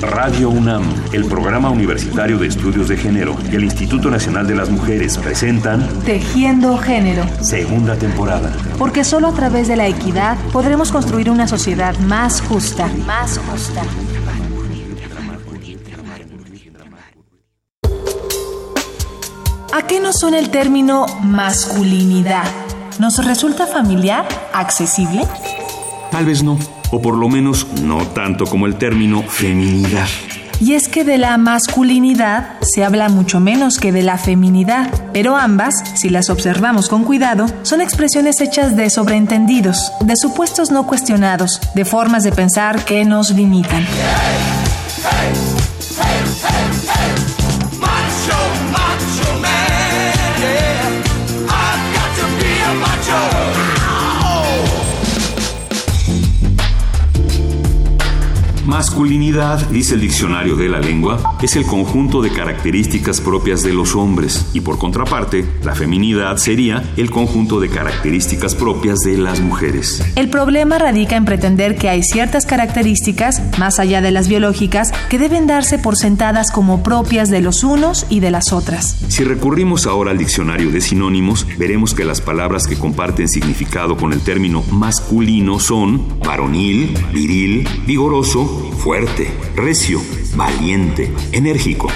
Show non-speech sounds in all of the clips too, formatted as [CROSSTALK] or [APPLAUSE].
Radio UNAM, el Programa Universitario de Estudios de Género y el Instituto Nacional de las Mujeres presentan Tejiendo Género, segunda temporada. porque solo a través de la equidad podremos construir una sociedad más justa. Más justa. ¿A qué nos suena el término masculinidad? ¿Nos resulta familiar? ¿Accesible? Tal vez no, o por lo menos no tanto como el término feminidad. Y es que de la masculinidad se habla mucho menos que de la feminidad, pero ambas, si las observamos con cuidado, son expresiones hechas de sobreentendidos, de supuestos no cuestionados, de formas de pensar que nos limitan. Masculinidad, dice el diccionario de la lengua, es el conjunto de características propias de los hombres y por contraparte, la feminidad sería el conjunto de características propias de las mujeres. El problema radica en pretender que hay ciertas características, más allá de las biológicas, que deben darse por sentadas como propias de los unos y de las otras. Si recurrimos ahora al diccionario de sinónimos, veremos que las palabras que comparten significado con el término masculino son varonil, viril, vigoroso, fuerte, recio, valiente, enérgico.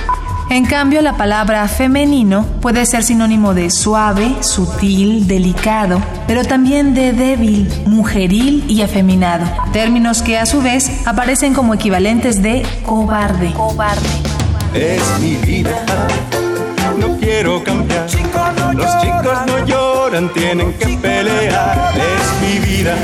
En cambio, la palabra femenino puede ser sinónimo de suave, sutil, delicado, pero también de débil, mujeril y afeminado, términos que a su vez aparecen como equivalentes de cobarde. Cobarde. Es mi vida, no quiero cambiar. Los chicos no lloran, tienen que pelear. Es mi vida.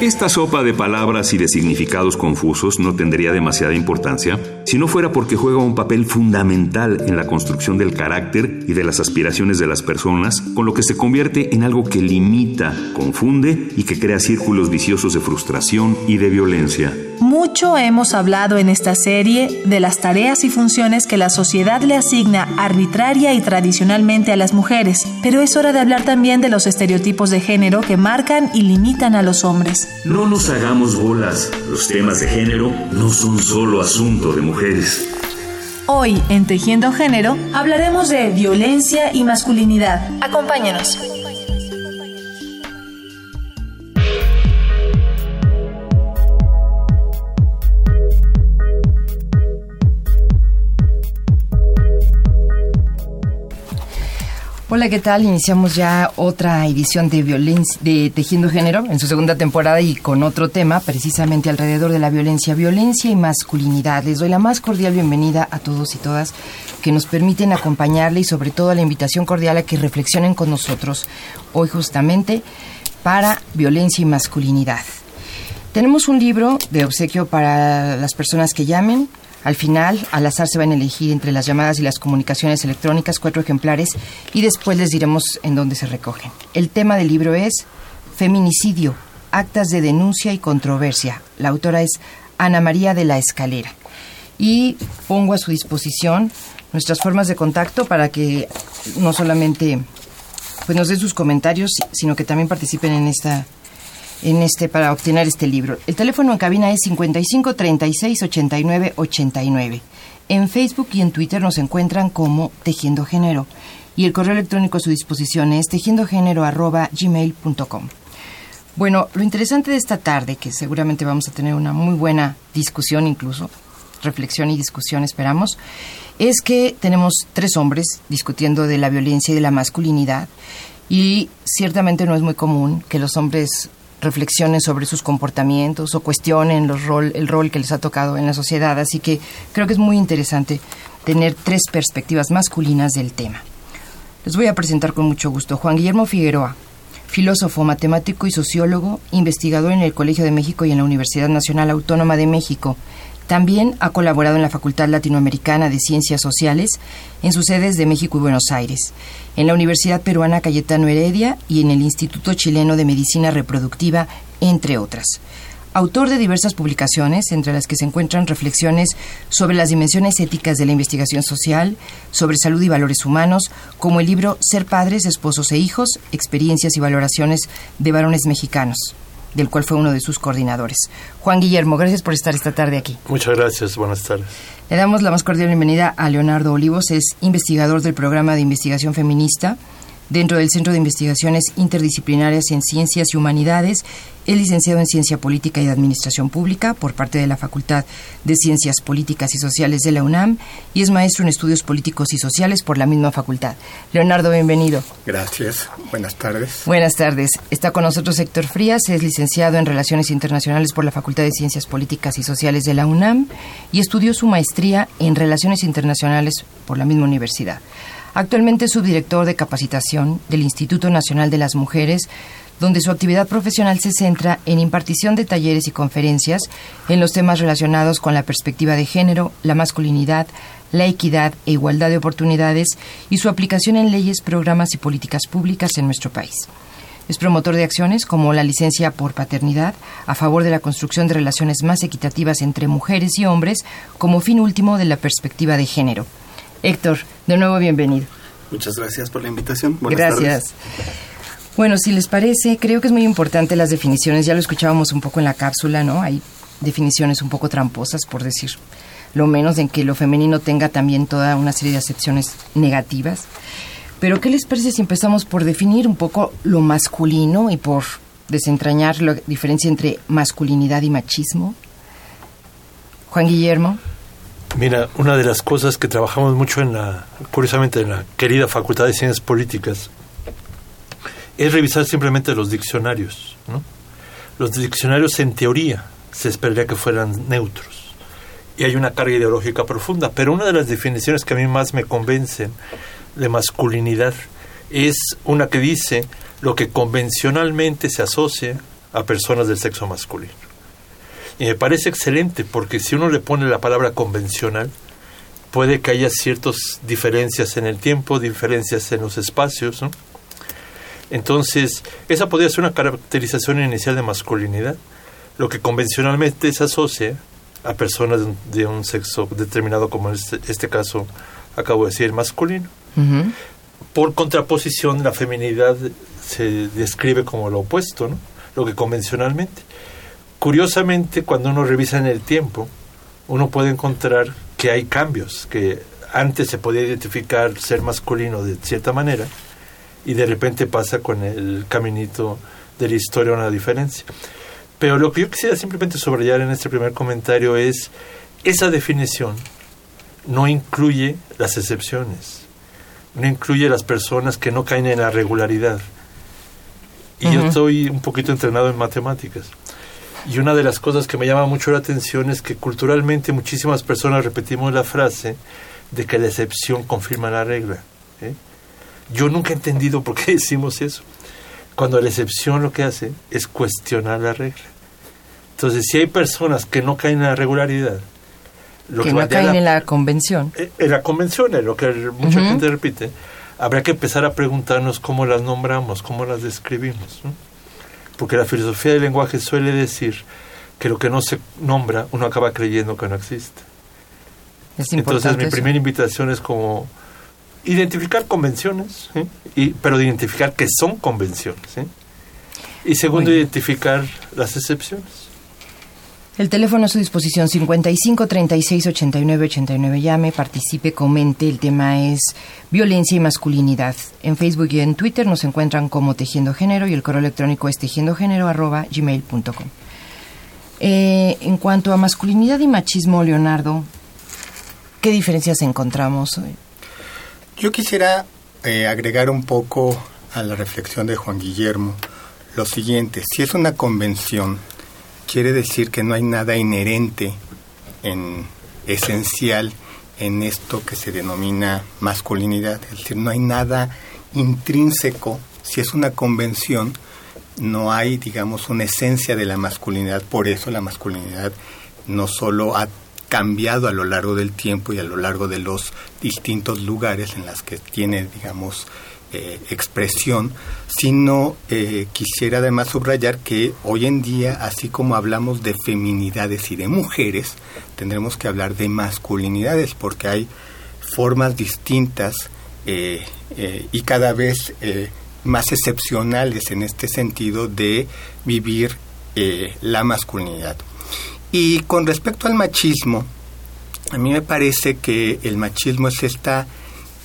Esta sopa de palabras y de significados confusos no tendría demasiada importancia si no fuera porque juega un papel fundamental en la construcción del carácter y de las aspiraciones de las personas, con lo que se convierte en algo que limita, confunde y que crea círculos viciosos de frustración y de violencia. Mucho hemos hablado en esta serie de las tareas y funciones que la sociedad le asigna arbitraria y tradicionalmente a las mujeres, pero es hora de hablar también de los estereotipos de género que marcan y limitan a los hombres. No nos hagamos bolas, los temas de género no son solo asunto de mujeres. Hoy, en Tejiendo Género, hablaremos de violencia y masculinidad. Acompáñanos. Hola, ¿qué tal? Iniciamos ya otra edición de violencia de Tejiendo Género en su segunda temporada y con otro tema precisamente alrededor de la violencia, violencia y masculinidad. Les doy la más cordial bienvenida a todos y todas que nos permiten acompañarle y sobre todo la invitación cordial a que reflexionen con nosotros hoy justamente para violencia y masculinidad. Tenemos un libro de obsequio para las personas que llamen. Al final, al azar se van a elegir entre las llamadas y las comunicaciones electrónicas cuatro ejemplares y después les diremos en dónde se recogen. El tema del libro es Feminicidio, actas de denuncia y controversia. La autora es Ana María de la Escalera. Y pongo a su disposición nuestras formas de contacto para que no solamente pues, nos den sus comentarios, sino que también participen en esta en este para obtener este libro. El teléfono en cabina es 55 36 89 89. En Facebook y en Twitter nos encuentran como Tejiendo Género y el correo electrónico a su disposición es tejiendogénero@gmail.com. Bueno, lo interesante de esta tarde, que seguramente vamos a tener una muy buena discusión incluso, reflexión y discusión esperamos, es que tenemos tres hombres discutiendo de la violencia y de la masculinidad y ciertamente no es muy común que los hombres reflexionen sobre sus comportamientos o cuestionen los rol, el rol que les ha tocado en la sociedad. Así que creo que es muy interesante tener tres perspectivas masculinas del tema. Les voy a presentar con mucho gusto Juan Guillermo Figueroa, filósofo, matemático y sociólogo, investigador en el Colegio de México y en la Universidad Nacional Autónoma de México. También ha colaborado en la Facultad Latinoamericana de Ciencias Sociales en sus sedes de México y Buenos Aires, en la Universidad Peruana Cayetano Heredia y en el Instituto Chileno de Medicina Reproductiva, entre otras. Autor de diversas publicaciones, entre las que se encuentran reflexiones sobre las dimensiones éticas de la investigación social, sobre salud y valores humanos, como el libro Ser padres, esposos e hijos, experiencias y valoraciones de varones mexicanos. Del cual fue uno de sus coordinadores. Juan Guillermo, gracias por estar esta tarde aquí. Muchas gracias, buenas tardes. Le damos la más cordial bienvenida a Leonardo Olivos, es investigador del programa de investigación feminista dentro del Centro de Investigaciones Interdisciplinarias en Ciencias y Humanidades. Es licenciado en Ciencia Política y de Administración Pública por parte de la Facultad de Ciencias Políticas y Sociales de la UNAM y es maestro en Estudios Políticos y Sociales por la misma facultad. Leonardo, bienvenido. Gracias. Buenas tardes. Buenas tardes. Está con nosotros Héctor Frías, es licenciado en Relaciones Internacionales por la Facultad de Ciencias Políticas y Sociales de la UNAM y estudió su maestría en Relaciones Internacionales por la misma universidad. Actualmente es subdirector de capacitación del Instituto Nacional de las Mujeres, donde su actividad profesional se centra en impartición de talleres y conferencias en los temas relacionados con la perspectiva de género, la masculinidad, la equidad e igualdad de oportunidades y su aplicación en leyes, programas y políticas públicas en nuestro país. Es promotor de acciones como la licencia por paternidad a favor de la construcción de relaciones más equitativas entre mujeres y hombres como fin último de la perspectiva de género. Héctor, de nuevo bienvenido. Muchas gracias por la invitación. Buenas Gracias. Bueno, si les parece, creo que es muy importante las definiciones. Ya lo escuchábamos un poco en la cápsula, ¿no? Hay definiciones un poco tramposas, por decir lo menos, en que lo femenino tenga también toda una serie de acepciones negativas. Pero, ¿qué les parece si empezamos por definir un poco lo masculino y por desentrañar la diferencia entre masculinidad y machismo? Juan Guillermo. Mira, una de las cosas que trabajamos mucho en la, curiosamente, en la querida Facultad de Ciencias Políticas, es revisar simplemente los diccionarios. Los diccionarios, en teoría, se esperaría que fueran neutros. Y hay una carga ideológica profunda. Pero una de las definiciones que a mí más me convencen de masculinidad es una que dice lo que convencionalmente se asocia a personas del sexo masculino. Y me parece excelente porque si uno le pone la palabra convencional, puede que haya ciertas diferencias en el tiempo, diferencias en los espacios. ¿no? Entonces, esa podría ser una caracterización inicial de masculinidad, lo que convencionalmente se asocia a personas de un, sexo determinado, como en este, este, caso acabo de decir, masculino. Uh -huh. Por contraposición, la feminidad se describe como lo opuesto, ¿no? lo que convencionalmente. Curiosamente, cuando uno revisa en el tiempo, uno puede encontrar que hay cambios, que antes se podía identificar ser masculino de cierta manera y de repente pasa con el caminito de la historia una diferencia. Pero lo que yo quisiera simplemente subrayar en este primer comentario es esa definición no incluye las excepciones, no incluye las personas que no caen en la regularidad. Y uh -huh. yo estoy un poquito entrenado en matemáticas. Y una de las cosas que me llama mucho la atención es que culturalmente muchísimas personas repetimos la frase de que la excepción confirma la regla. ¿eh? Yo nunca he entendido por qué [LAUGHS] decimos eso. Cuando la excepción lo que hace es cuestionar la regla. Entonces, si hay personas que no caen en la regularidad, lo que, que no caen la, en la convención. En la convención, es lo que mucha uh -huh. gente repite, habrá que empezar a preguntarnos cómo las nombramos, cómo las describimos. ¿no? Porque la filosofía del lenguaje suele decir que lo que no se nombra, uno acaba creyendo que no existe. Es Entonces, mi eso. primera invitación es como identificar convenciones, y, pero de identificar que son convenciones. Y segundo, identificar las excepciones. El teléfono a su disposición 55 36 89 89. Llame, participe, comente. El tema es violencia y masculinidad. En Facebook y en Twitter nos encuentran como Tejiendo Género y el correo electrónico es tejiendogénero.gmail.com. Eh, en cuanto a masculinidad y machismo, Leonardo, ¿qué diferencias encontramos hoy? Yo quisiera eh, agregar un poco a la reflexión de Juan Guillermo lo siguiente. Si es una convención quiere decir que no hay nada inherente en esencial en esto que se denomina masculinidad, es decir, no hay nada intrínseco, si es una convención, no hay, digamos, una esencia de la masculinidad, por eso la masculinidad no solo ha cambiado a lo largo del tiempo y a lo largo de los distintos lugares en las que tiene, digamos, eh, expresión, sino eh, quisiera además subrayar que hoy en día, así como hablamos de feminidades y de mujeres, tendremos que hablar de masculinidades, porque hay formas distintas eh, y cada vez más excepcionales en este sentido de vivir la masculinidad. Y con respecto al machismo, a mí me parece que el machismo es esta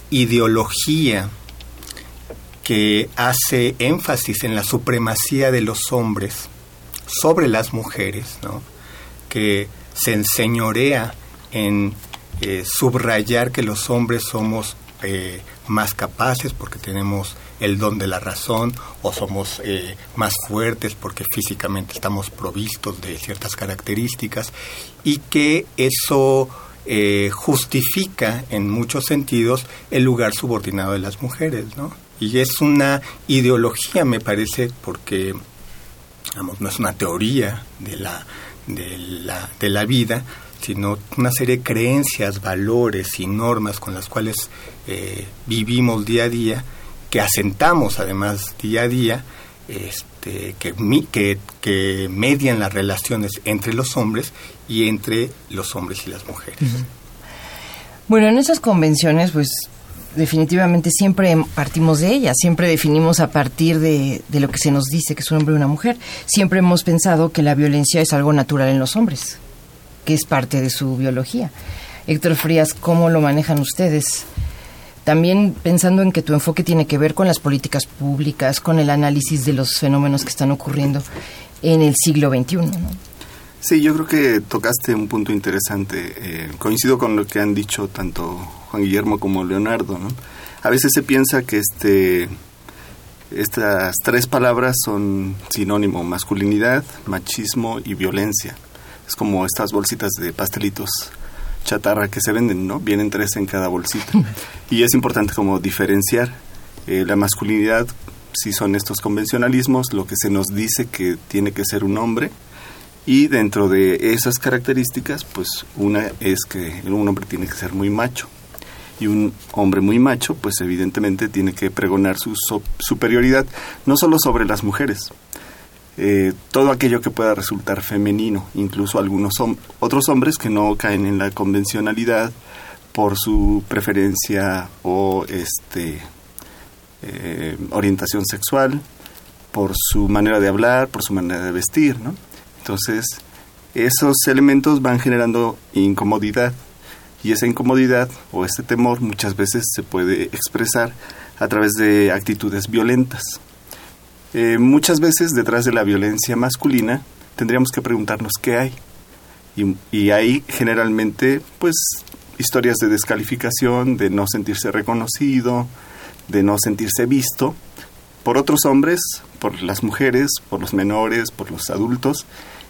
ideología que hace énfasis en la supremacía de los hombres sobre las mujeres, que se enseñorea en eh, subrayar que los hombres somos eh, más capaces porque tenemos el don de la razón o somos eh, más fuertes porque físicamente estamos provistos de ciertas características y que eso justifica en muchos sentidos el lugar subordinado de las mujeres, ¿no? Y es una ideología, me parece, porque vamos, no es una teoría de la, de la, de la vida, sino una serie de creencias, valores y normas con las cuales eh, vivimos día a día, que asentamos además día a día, este, que, que, que median las relaciones entre los hombres y entre los hombres y las mujeres. Bueno, en esas convenciones, pues definitivamente siempre partimos de ella, siempre definimos a partir de, lo que se nos dice que es un hombre o una mujer. Siempre hemos pensado que la violencia es algo natural en los hombres, que es parte de su biología. Héctor Frías, ¿cómo lo manejan ustedes? También pensando en que tu enfoque tiene que ver con las políticas públicas, con el análisis de los fenómenos que están ocurriendo en el siglo XXI. ¿no? Sí, yo creo que tocaste un punto interesante. Eh, coincido con lo que han dicho tanto Juan Guillermo como Leonardo. ¿no? A veces se piensa que este, estas tres palabras son sinónimo, masculinidad, machismo y violencia. Es como estas bolsitas de pastelitos chatarra que se venden, ¿no? Vienen tres en cada bolsita. [LAUGHS] Y es importante como diferenciar eh, la masculinidad, si son estos convencionalismos, lo que se nos dice que tiene que ser un hombre, y dentro de esas características, pues una es que un hombre tiene que ser muy macho. Y un hombre muy macho, pues evidentemente tiene que pregonar su superioridad, no solo sobre las mujeres, eh, todo aquello que pueda resultar femenino, incluso algunos otros hombres que no caen en la convencionalidad por su preferencia o este eh, orientación sexual, por su manera de hablar, por su manera de vestir, ¿no? Entonces, esos elementos van generando incomodidad y esa incomodidad o ese temor muchas veces se puede expresar a través de actitudes violentas. Eh, muchas veces detrás de la violencia masculina tendríamos que preguntarnos qué hay. Y, y hay generalmente pues historias de descalificación, de no sentirse reconocido, de no sentirse visto por otros hombres, por las mujeres, por los menores, por los adultos,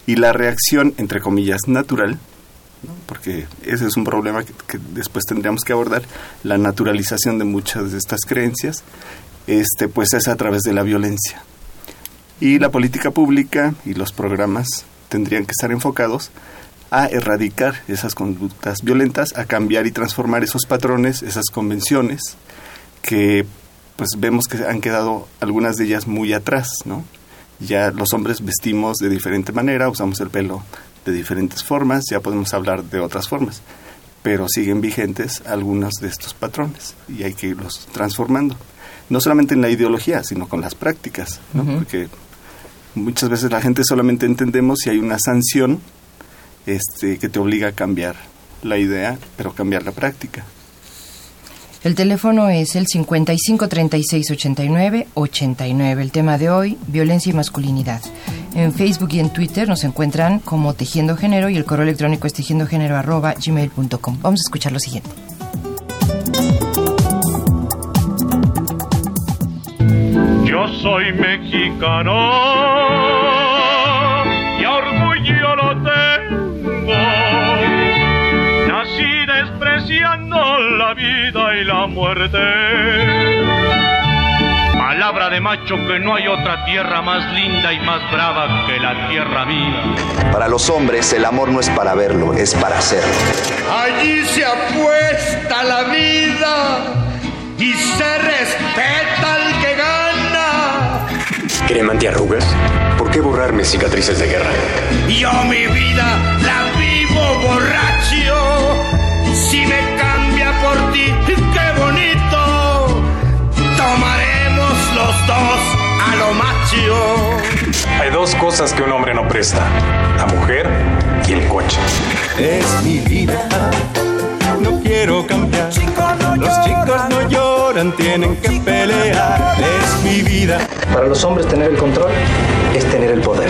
y la reacción, entre comillas, natural, porque ese es un problema que, después tendríamos que abordar, la naturalización de muchas de estas creencias, este, pues es a través de la violencia. Y la política pública y los programas tendrían que estar enfocados a erradicar esas conductas violentas, a cambiar y transformar esos patrones, esas convenciones, que pues vemos que han quedado algunas de ellas muy atrás, ¿no? Ya los hombres vestimos de diferente manera, usamos el pelo de diferentes formas, ya podemos hablar de otras formas, pero siguen vigentes algunos de estos patrones y hay que irlos transformando. No solamente en la ideología, sino con las prácticas, porque muchas veces la gente solamente entendemos si hay una sanción este, que te obliga a cambiar la idea, pero cambiar la práctica. El teléfono es el 55 36 89 89. El tema de hoy, violencia y masculinidad. En Facebook y en Twitter nos encuentran como Tejiendo Género y el correo electrónico es tejiendogénero arroba. Vamos a escuchar lo siguiente. Yo soy mexicano y la muerte. Palabra de macho que no hay otra tierra más linda y más brava que la tierra mía. Para los hombres el amor no es para verlo, es para hacerlo. Allí se apuesta la vida y se respeta al que gana. Crema antiarrugas. ¿Por qué borrarme cicatrices de guerra? Yo mi vida la vivo borracho. A lo macho. Hay dos cosas cosas que un hombre no presta. La mujer y el coche. Es mi vida, no quiero cambiar. Los chicos no lloran, tienen que pelear. Es mi vida. Para los hombres tener el control es tener el poder.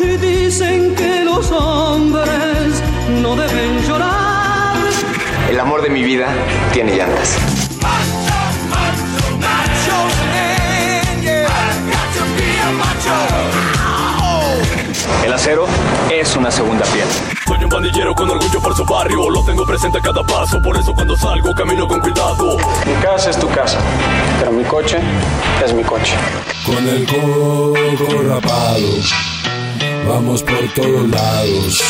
Y dicen que los hombres no deben llorar. El amor de mi vida tiene llantas. El acero es una segunda piel. Soy un pandillero con orgullo por su barrio, lo tengo presente a cada paso, por eso cuando salgo camino con cuidado. Mi casa es tu casa, pero mi coche es mi coche. Con el coco rapado, vamos por todos lados,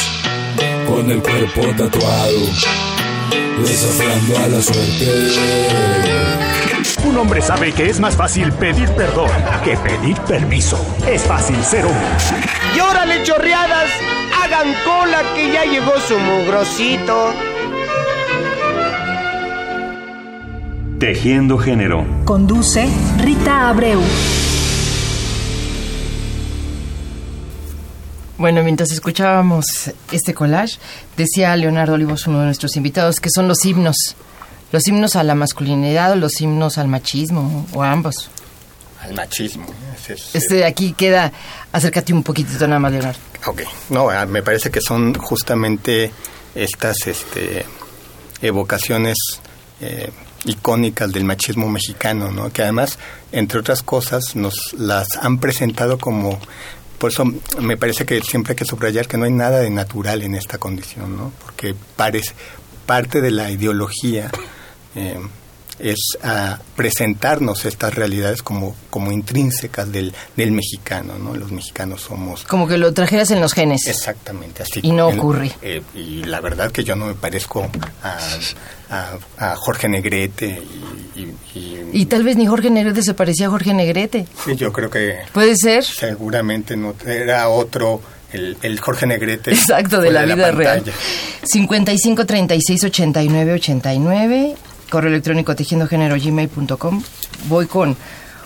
con el cuerpo tatuado, desafiando a la suerte. Un hombre sabe que es más fácil pedir perdón que pedir permiso. Es fácil ser hombre. Y órale, chorreadas, hagan cola que ya llegó su mugrosito. Tejiendo género. Conduce Rita Abreu. Bueno, mientras escuchábamos este collage, decía Leonardo Olivos, uno de nuestros invitados, que son los himnos. Los himnos a la masculinidad o los himnos al machismo, o a ambos. Al machismo. ese es- Este de aquí queda, acércate un poquitito nada más, Leonardo. Ok, no, ah, me parece que son justamente estas este, evocaciones eh, icónicas del machismo mexicano, ¿no? Que además, entre otras cosas, nos las han presentado como... Por eso me parece que siempre hay que subrayar que no hay nada de natural en esta condición, ¿no? Porque parece, parte de la ideología eh, es a presentarnos estas realidades como, como intrínsecas del, del mexicano, ¿no? Los mexicanos somos Como que lo trajeras en los genes. Exactamente, así. Y no El- ocurre. eh, y la verdad que yo no me parezco a, a- a Jorge Negrete y, y- y- Y tal vez ni Jorge Negrete se parecía a Jorge Negrete. y yo creo que Puede ser. seguramente no era otro el, el Jorge Negrete Exacto, de la vida real. pantalla. 55 36 89 89, correo electrónico tejiendogénero.gmail.com. Voy con,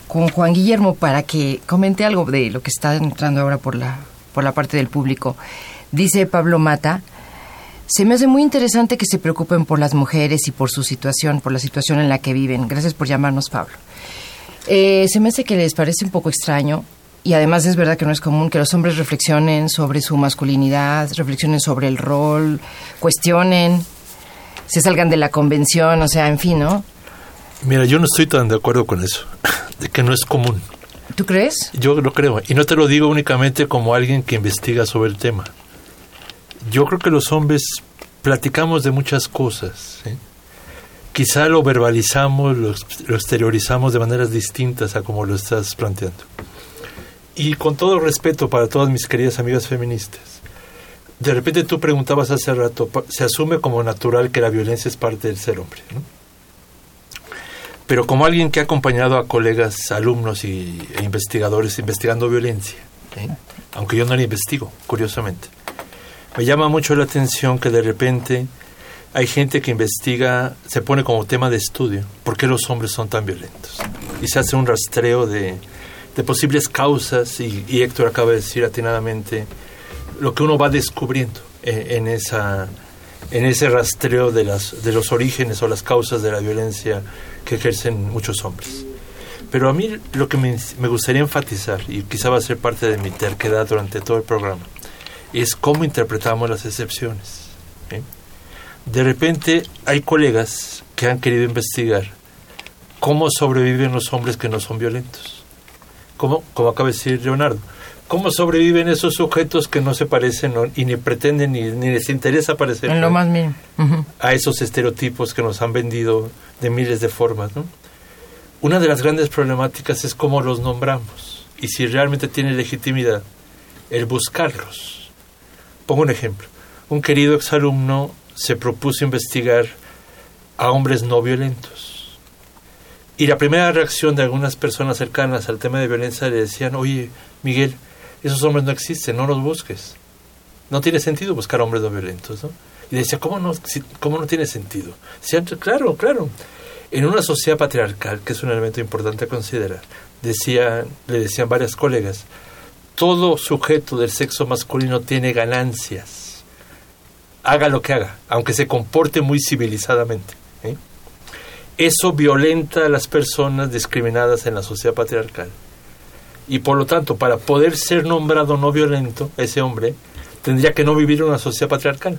con Juan Guillermo para que comente algo de lo que está entrando ahora por la, por la parte del público. Dice Pablo Mata, se me hace muy interesante que se preocupen por las mujeres y por su situación, por la situación en la que viven. Gracias por llamarnos, Pablo. Eh, se me hace que les parece un poco extraño y además es verdad que no es común que los hombres reflexionen sobre su masculinidad, reflexionen sobre el rol, cuestionen, se salgan de la convención, o sea, en fin, ¿no? Mira, yo no estoy tan de acuerdo con eso, [LAUGHS] de que no es común. ¿Tú crees? Yo lo creo, y no te lo digo únicamente como alguien que investiga sobre el tema. Yo creo que los hombres platicamos de muchas cosas. ¿sí? Quizá lo verbalizamos, lo, lo exteriorizamos de maneras distintas a como lo estás planteando. Y con todo respeto para todas mis queridas amigas feministas, de repente tú preguntabas hace rato, se asume como natural que la violencia es parte del ser hombre. ¿no? Pero como alguien que ha acompañado a colegas, alumnos y, e investigadores investigando violencia, aunque yo no la investigo, curiosamente, me llama mucho la atención que de repente hay gente que investiga, se pone como tema de estudio, ¿por qué los hombres son tan violentos? Y se hace un rastreo de, de posibles causas y, y Héctor acaba de decir atinadamente lo que uno va descubriendo en, en esa en ese rastreo de las de los orígenes o las causas de la violencia que ejercen muchos hombres. Pero a mí lo que me, me gustaría enfatizar, y quizá va a ser parte de mi terquedad durante todo el programa, es cómo interpretamos las excepciones. ¿eh? De repente hay colegas que han querido investigar cómo sobreviven los hombres que no son violentos. ¿Cómo? Como acaba de decir Leonardo. ¿Cómo sobreviven esos sujetos que no se parecen no- y ni pretenden ni, ni les interesa parecer En lo más mínimo. A esos estereotipos que nos han vendido de miles de formas? ¿no? Una de las grandes problemáticas es cómo los nombramos y si realmente tiene legitimidad el buscarlos. Pongo un ejemplo. Un querido exalumno se propuso investigar a hombres no violentos. Y la primera reacción de algunas personas cercanas al tema de violencia le decían, oye, Miguel, esos hombres no existen, no los busques. No tiene sentido buscar hombres no violentos, ¿no? Y decía, ¿cómo no, cómo no tiene sentido? Decía, claro, claro. En una sociedad patriarcal, que es un elemento importante a considerar, decía, le decían varias colegas, todo sujeto del sexo masculino tiene ganancias, haga lo que haga, aunque se comporte muy civilizadamente. ¿eh? Eso violenta a las personas discriminadas en la sociedad patriarcal. Y por lo tanto, para poder ser nombrado no violento, ese hombre tendría que no vivir en una sociedad patriarcal.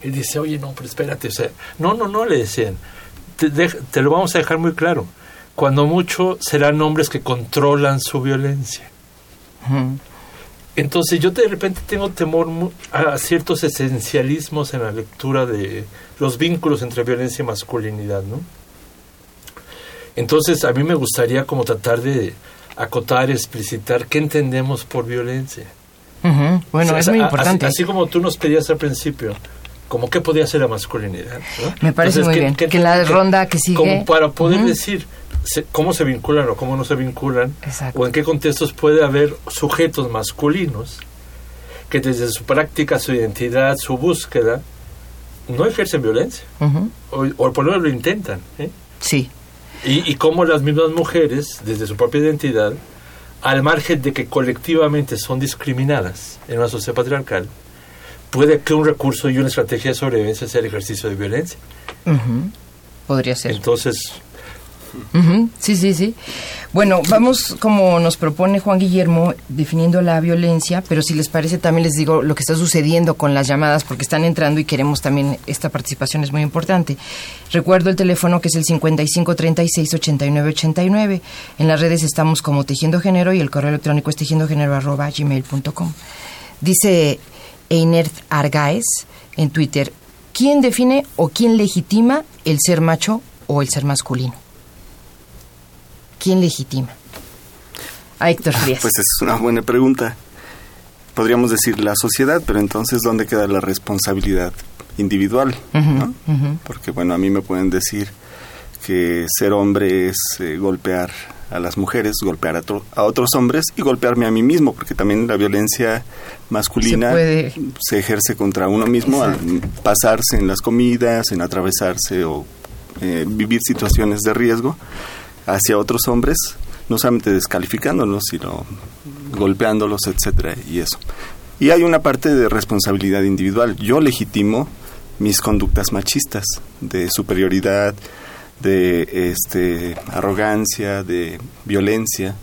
Él dice, oye, no, pero espérate, o sea, no, no, no, le decían, te, lo vamos a dejar muy claro. Cuando mucho serán hombres que controlan su violencia. Entonces yo de repente tengo temor a ciertos esencialismos en la lectura de los vínculos entre violencia y masculinidad, ¿no? Entonces a mí me gustaría como tratar de acotar, explicitar qué entendemos por violencia. Bueno, O sea, es muy importante. Así, así como tú nos pedías al principio, como qué podía ser la masculinidad. ¿no? Me parece muy bien. Que la ronda que sigue- Como para poder decir se- cómo se vinculan o cómo no se vinculan, o en qué contextos puede haber sujetos masculinos que desde su práctica, su identidad, su búsqueda, no ejercen violencia, o por lo menos lo intentan. ¿eh? Sí. Y, y cómo las mismas mujeres, desde su propia identidad, al margen de que colectivamente son discriminadas en una sociedad patriarcal, puede que un recurso y una estrategia de sobrevivencia sea el ejercicio de violencia. Podría ser. Entonces, Sí, sí, sí. Bueno, vamos como nos propone Juan Guillermo definiendo la violencia, pero si les parece también les digo lo que está sucediendo con las llamadas porque están entrando y queremos también esta participación es muy importante. Recuerdo el teléfono que es el 55 36 89 89. En las redes estamos como Tejiendo Género y el correo electrónico es tejiendogénero arroba gmail.com. Dice Einert Argaez en Twitter, ¿quién define o quién legitima el ser macho o el ser masculino? ¿Quién legitima? A Héctor Frías. Pues es una buena pregunta. Podríamos decir la sociedad, pero entonces ¿dónde queda la responsabilidad individual? ¿no? Ujú. Porque bueno, a mí me pueden decir que ser hombre es eh, golpear a las mujeres, golpear a, a otros hombres y golpearme a mí mismo, porque también la violencia masculina Se puede. se ejerce contra uno mismo al pasarse en las comidas, en atravesarse o eh, vivir situaciones de riesgo hacia otros hombres, no solamente descalificándolos, sino golpeándolos, etcétera, y eso. Y hay una parte de responsabilidad individual. Yo legitimo mis conductas machistas de superioridad, de este arrogancia, de violencia,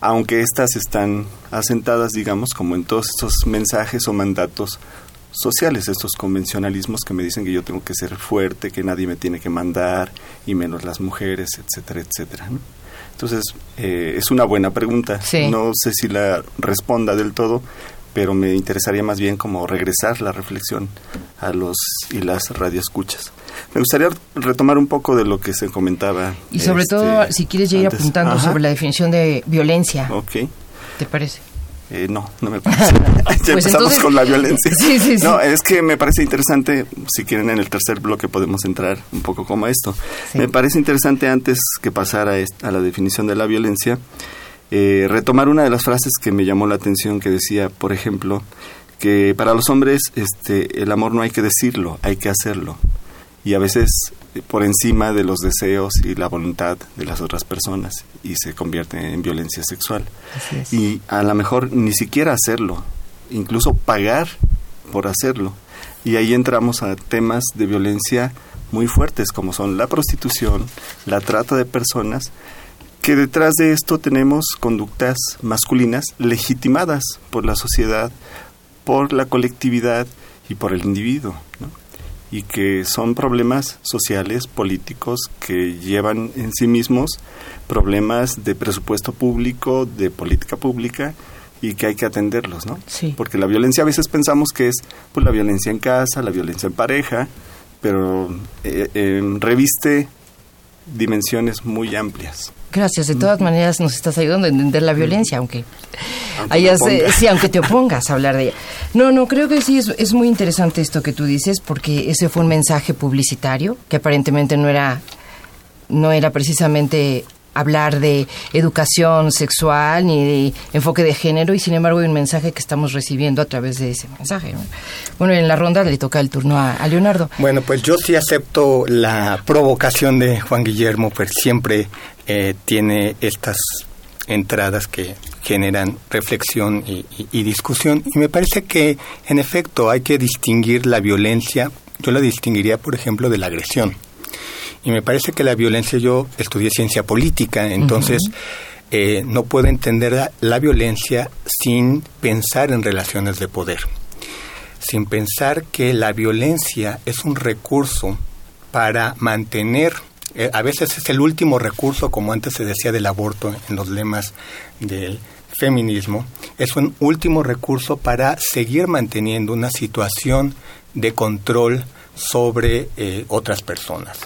aunque estas están asentadas, digamos, como en todos estos mensajes o mandatos sociales, estos convencionalismos que me dicen que yo tengo que ser fuerte, que nadie me tiene que mandar, y menos las mujeres, etcétera, etcétera. ¿no? Entonces, eh, es una buena pregunta. Sí. No sé si la responda del todo, pero me interesaría más bien como regresar la reflexión a los y las radioescuchas. Me gustaría retomar un poco de lo que se comentaba. Y sobre este, todo, si quieres ya ir apuntando Ajá. sobre la definición de violencia, Ok. ¿te parece? Eh, no, no me parece. ya [LAUGHS] Pues empezamos entonces- con la violencia. Sí, sí, sí. No, es que me parece interesante, si quieren en el tercer bloque podemos entrar un poco como esto. Me parece interesante antes que pasar a, la definición de la violencia, eh, retomar una de las frases que me llamó la atención que decía, por ejemplo, que para los hombres este, el amor no hay que decirlo, hay que hacerlo. Y a veces por encima de los deseos y la voluntad de las otras personas y se convierte en violencia sexual. Y a lo mejor ni siquiera hacerlo, incluso pagar por hacerlo. Y ahí entramos a temas de violencia muy fuertes como son la prostitución, la trata de personas, que detrás de esto tenemos conductas masculinas legitimadas por la sociedad, por la colectividad y por el individuo, ¿no? Y que son problemas sociales, políticos, que llevan en sí mismos problemas de presupuesto público, de política pública, y que hay que atenderlos, ¿no? Sí. Porque la violencia a veces pensamos que es pues, la violencia en casa, la violencia en pareja, pero eh, eh, reviste dimensiones muy amplias. Gracias, de todas maneras nos estás ayudando a entender la violencia, aunque, Aunque hayas, eh, sí, aunque te opongas a hablar de ella. No, no, creo que sí, es, es muy interesante esto que tú dices, porque ese fue un mensaje publicitario que aparentemente no era, no era precisamente hablar de educación sexual ni de enfoque de género y sin embargo hay un mensaje que estamos recibiendo a través de ese mensaje. ¿no? Bueno, en la ronda le toca el turno a, Leonardo. Bueno, pues yo sí acepto la provocación de Juan Guillermo, pues siempre eh, tiene estas entradas que generan reflexión y- y discusión. Y me parece que, en efecto, hay que distinguir la violencia. Yo la distinguiría, por ejemplo, de la agresión. Y me parece que la violencia, yo estudié ciencia política, entonces eh, no puedo entender la, la violencia sin pensar en relaciones de poder, sin pensar que la violencia es un recurso para mantener, eh, a veces es el último recurso, como antes se decía del aborto en los lemas del feminismo, es un último recurso para seguir manteniendo una situación de control sobre eh, otras personas,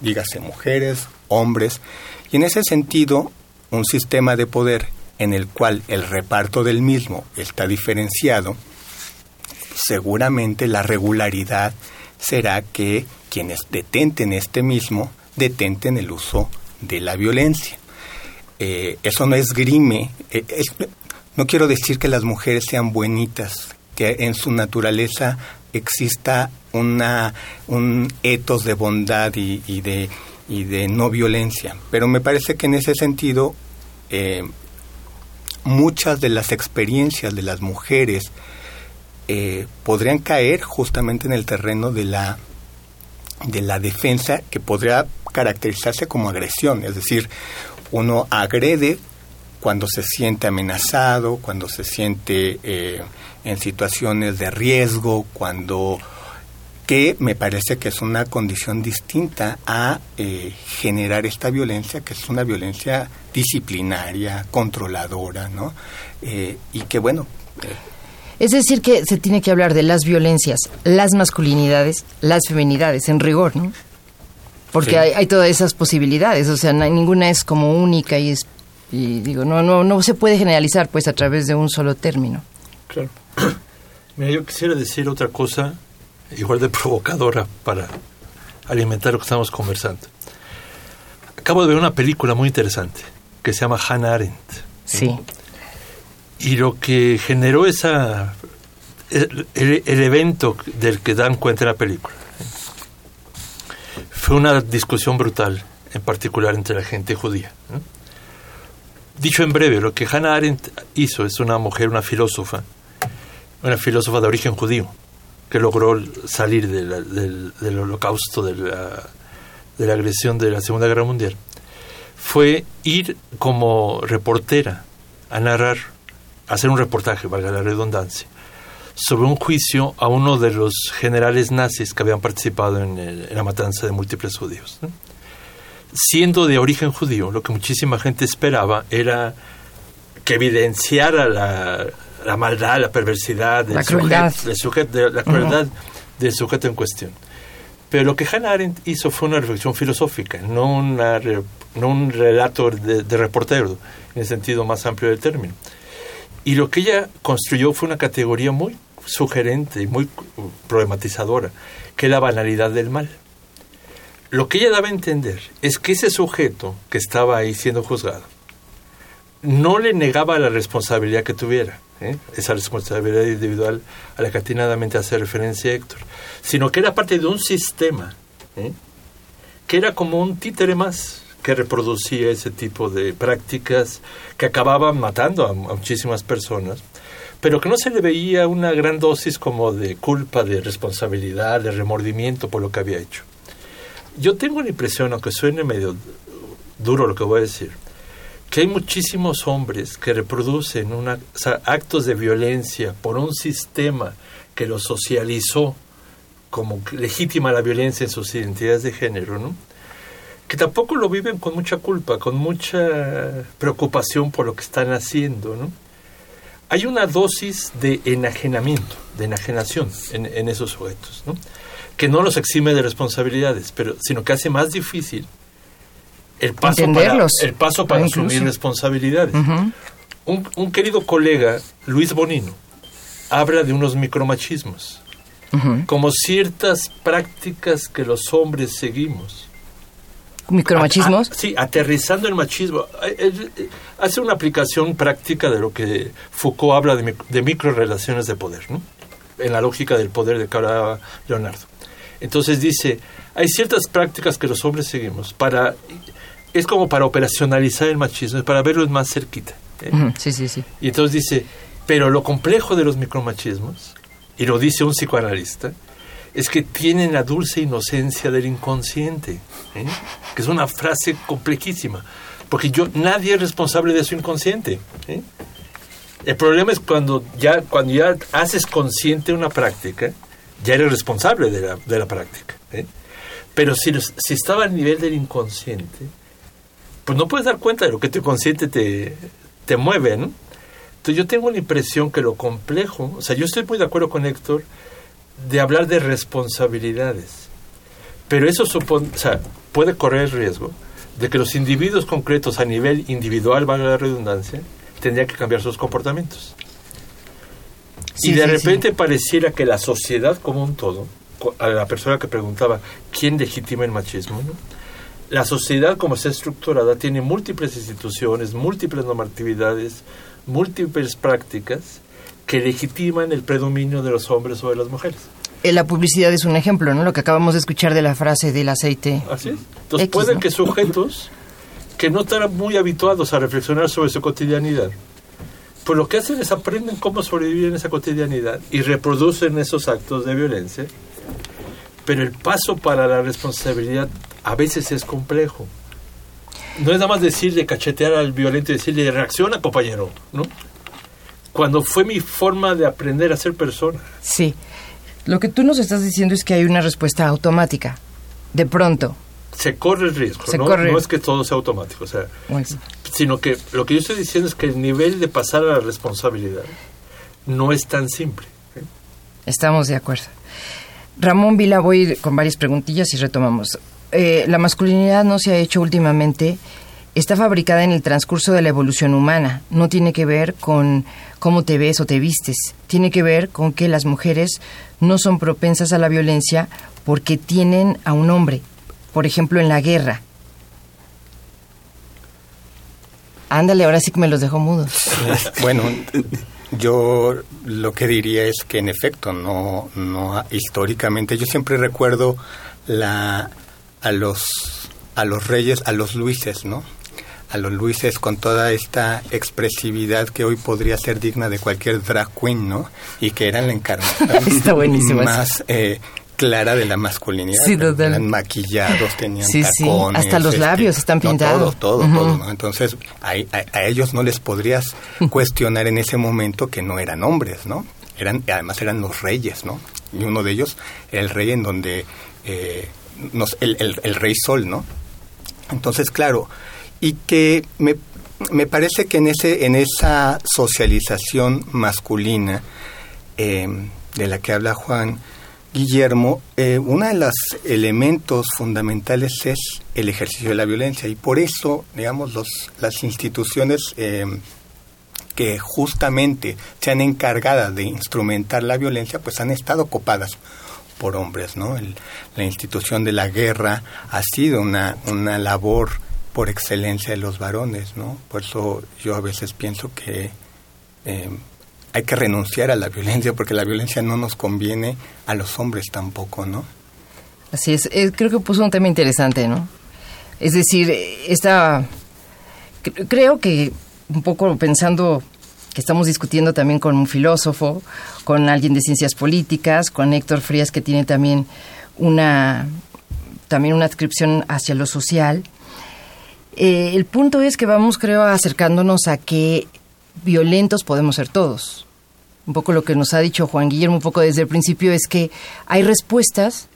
dígase mujeres, hombres, y en ese sentido un sistema de poder en el cual el reparto del mismo está diferenciado, seguramente la regularidad será que quienes detenten este mismo detenten el uso de la violencia. Eh, eso no esgrime, eh, es- no quiero decir que las mujeres sean buenitas, que en su naturaleza exista una, un etos de bondad y, de, y de no violencia, pero me parece que en ese sentido eh, muchas de las experiencias de las mujeres eh, podrían caer justamente en el terreno de la de la defensa que podría caracterizarse como agresión, es decir, uno agrede cuando se siente amenazado, cuando se siente eh, en situaciones de riesgo, cuando que me parece que es una condición distinta a eh, generar esta violencia, que es una violencia disciplinaria, controladora, ¿no? Eh, y que bueno, eh, Es decir, que se tiene que hablar de las violencias, las masculinidades, las feminidades, en rigor, ¿no? Porque Sí. hay, hay todas esas posibilidades, o sea, no hay- ninguna es como única y es y digo, no no no se puede generalizar pues a través de un solo término. Claro. [COUGHS] Mira, yo quisiera decir otra cosa igual de provocadora para alimentar lo que estamos conversando. Acabo de ver una película muy interesante que se llama Hannah Arendt. Sí. Y lo que generó esa el, el- el evento del que dan cuenta en la película fue una discusión brutal, en particular entre la gente judía. Dicho en breve, lo que Hannah Arendt hizo es una mujer, una filósofa, una filósofa de origen judío, que logró salir del, del holocausto, de la, de la agresión de la Segunda Guerra Mundial, fue ir como reportera a narrar, a hacer un reportaje, valga la redundancia, sobre un juicio a uno de los generales nazis que habían participado en, la matanza de múltiples judíos. Siendo de origen judío, lo que muchísima gente esperaba era que evidenciara la, la maldad, la perversidad, La crueldad. sujeto- de la crueldad del sujeto en cuestión. Pero lo que Hannah Arendt hizo fue una reflexión filosófica, no, una re- no un relato de, de reportero, en el sentido más amplio del término. Y lo que ella construyó fue una categoría muy sugerente y muy problematizadora, que es la banalidad del mal. Lo que ella daba a entender es que ese sujeto que estaba ahí siendo juzgado no le negaba la responsabilidad que tuviera, ¿eh? esa responsabilidad individual a la que atinadamente hace referencia Héctor, sino que era parte de un sistema, ¿eh? que era como un títere más que reproducía ese tipo de prácticas que acababan matando a, a muchísimas personas, pero que no se le veía una gran dosis como de culpa, de responsabilidad, de remordimiento por lo que había hecho. Yo tengo la impresión, aunque suene medio duro lo que voy a decir, que hay muchísimos hombres que reproducen actos de violencia por un sistema que los socializó como legítima la violencia en sus identidades de género, ¿no? que tampoco lo viven con mucha culpa, con mucha preocupación por lo que están haciendo. ¿no? Hay una dosis de enajenamiento, de enajenación en, en esos sujetos, ¿no? que no los exime de responsabilidades, pero, sino que hace más difícil el paso para, el paso para Ah, incluso. asumir responsabilidades. Un, un querido colega, Luis Bonino, habla de unos micromachismos, como ciertas prácticas que los hombres seguimos. Micromachismos. A- a- sí, aterrizando el machismo. Eh, Hace una aplicación práctica de lo que Foucault habla de, de microrelaciones de poder, ¿no? en la lógica del poder de que hablaba Leonardo. Entonces dice, hay ciertas prácticas que los hombres seguimos para es como para operacionalizar el machismo, es para verlo más cerquita. ¿eh? Sí, sí, sí. Y entonces dice, pero lo complejo de los micromachismos, y lo dice un psicoanalista, es que tienen la dulce inocencia del inconsciente, ¿eh? que es una frase complejísima, porque yo nadie es responsable de su inconsciente. ¿eh? El problema es cuando ya cuando ya haces consciente una práctica, ya eres responsable de la, de la práctica. ¿eh? Pero si, si estaba al nivel del inconsciente, pues no puedes dar cuenta de lo que tu inconsciente te, te mueve, ¿no? Entonces yo tengo la impresión que lo complejo, o sea, yo estoy muy de acuerdo con Héctor de hablar de responsabilidades, pero eso supone, o sea, puede correr el riesgo de que los individuos concretos a nivel individual, valga la redundancia, tendrían que cambiar sus comportamientos. Sí, y de sí, repente pareciera que la sociedad como un todo, a la persona que preguntaba quién legitima el machismo, ¿no? La sociedad como está estructurada tiene múltiples instituciones, múltiples normatividades, múltiples prácticas que legitiman el predominio de los hombres sobre las mujeres. Eh, La publicidad es un ejemplo, ¿no? Lo que acabamos de escuchar de la frase del aceite. Así es. Entonces X, pueden ¿no? que sujetos que no están muy habituados a reflexionar sobre su cotidianidad, pues lo que hacen es aprenden cómo sobrevivir en esa cotidianidad y reproducen esos actos de violencia, pero el paso para la responsabilidad a veces es complejo. No es nada más decirle, cachetear al violento y decirle, reacciona compañero, ¿no? Cuando fue mi forma de aprender a ser persona. Sí. Lo que tú nos estás diciendo es que hay una respuesta automática. De pronto. Se corre el riesgo, Se ¿no? corre. No es que todo sea automático, o sea, sino que lo que yo estoy diciendo es que el nivel de pasar a la responsabilidad no es tan simple. ¿eh? Estamos de acuerdo. Ramón Vila, voy con varias preguntillas y retomamos. Eh, la masculinidad no se ha hecho últimamente, está fabricada en el transcurso de la evolución humana, no tiene que ver con cómo te ves o te vistes, tiene que ver con que las mujeres no son propensas a la violencia porque tienen a un hombre, por ejemplo en la guerra. Ándale, ahora sí que me los dejo mudos. [LAUGHS] Bueno, yo lo que diría es que en efecto, no, no históricamente, yo siempre recuerdo la a los a los reyes, a los luises, ¿no? A los luises con toda esta expresividad que hoy podría ser digna de cualquier drag queen, ¿no? Y que eran la encarnación [LAUGHS] Está más eh, clara de la masculinidad. Sí, total. Eran maquillados, tenían Sí, sí, tacones. hasta los este, labios están no, pintados. todo, todo, todo, ¿no? Entonces, a, a- a ellos no les podrías cuestionar en ese momento que no eran hombres, ¿no? Eran, además eran los reyes, ¿no? Y uno de ellos, el rey en donde, eh, el, el- rey Sol, ¿no? Entonces, claro, y que me, me parece que en, ese, en esa socialización masculina eh, de la que habla Juan Guillermo, eh, uno de los elementos fundamentales es el ejercicio de la violencia y por eso, digamos, los, las instituciones eh, que justamente se han encargado de instrumentar la violencia, pues han estado copadas por hombres, ¿no? El- la institución de la guerra ha sido una, una labor por excelencia de los varones, ¿no? Por eso yo a veces pienso que eh, hay que renunciar a la violencia porque la violencia no nos conviene a los hombres tampoco, ¿no? Así es, eh, creo que puso un tema interesante, ¿no? Es decir, eh, esta, cre- creo que un poco pensando que estamos discutiendo también con un filósofo, con alguien de ciencias políticas, con Héctor Frías que tiene también una, también una adscripción hacia lo social. Eh, el punto es que vamos, creo, acercándonos a que violentos podemos ser todos. Un poco lo que nos ha dicho Juan Guillermo un poco desde el principio es que hay respuestas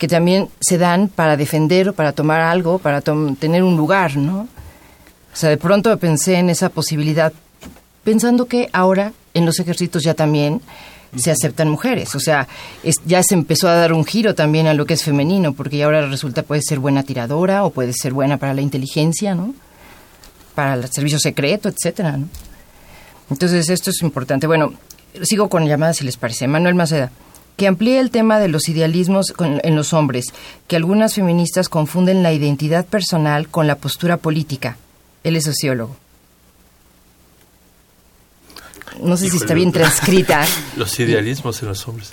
que también se dan para defender para tomar algo, para tener un lugar, ¿no? O sea, de pronto pensé en esa posibilidad, pensando que ahora en los ejércitos ya también se aceptan mujeres, o sea, es- ya se empezó a dar un giro también a lo que es femenino, porque ya ahora resulta puede ser buena tiradora o puede ser buena para la inteligencia, ¿no? Para el servicio secreto, etcétera, ¿no? Entonces esto es importante. Bueno, sigo con llamadas si les parece. Manuel Maceda, que amplíe el tema de los idealismos con- en los hombres, que algunas feministas confunden la identidad personal con la postura política. Él es sociólogo. No sé si está bien transcrita. [LAUGHS] Los idealismos en los hombres.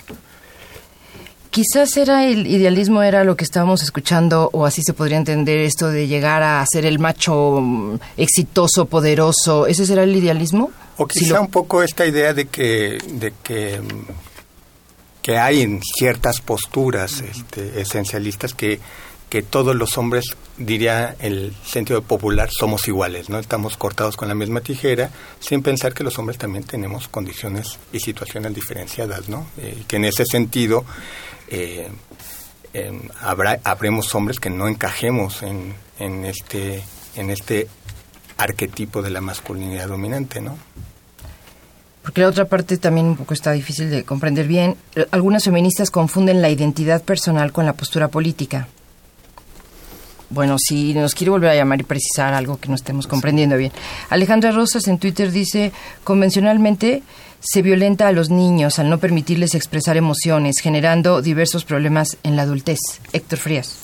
quizás era el idealismo, era lo que estábamos escuchando, o así se podría entender esto de llegar a ser el macho mm, exitoso, poderoso. ¿Ese será el idealismo? O quizá un poco esta idea de que, de que, que hay en ciertas posturas este, esencialistas que, que todos los hombres, diría el sentido popular, somos iguales, ¿no? Estamos cortados con la misma tijera, sin pensar que los hombres también tenemos condiciones y situaciones diferenciadas, ¿no? Eh, que en ese sentido eh, habrá, habremos hombres que no encajemos en, en, este, en este arquetipo de la masculinidad dominante, ¿no? Porque la otra parte también un poco está difícil de comprender bien. Algunas feministas confunden la identidad personal con la postura política. Bueno, si nos quiere volver a llamar y precisar algo que no estemos comprendiendo bien. Alejandra Rosas en Twitter dice, convencionalmente se violenta a los niños al no permitirles expresar emociones, generando diversos problemas en la adultez. Héctor Frías.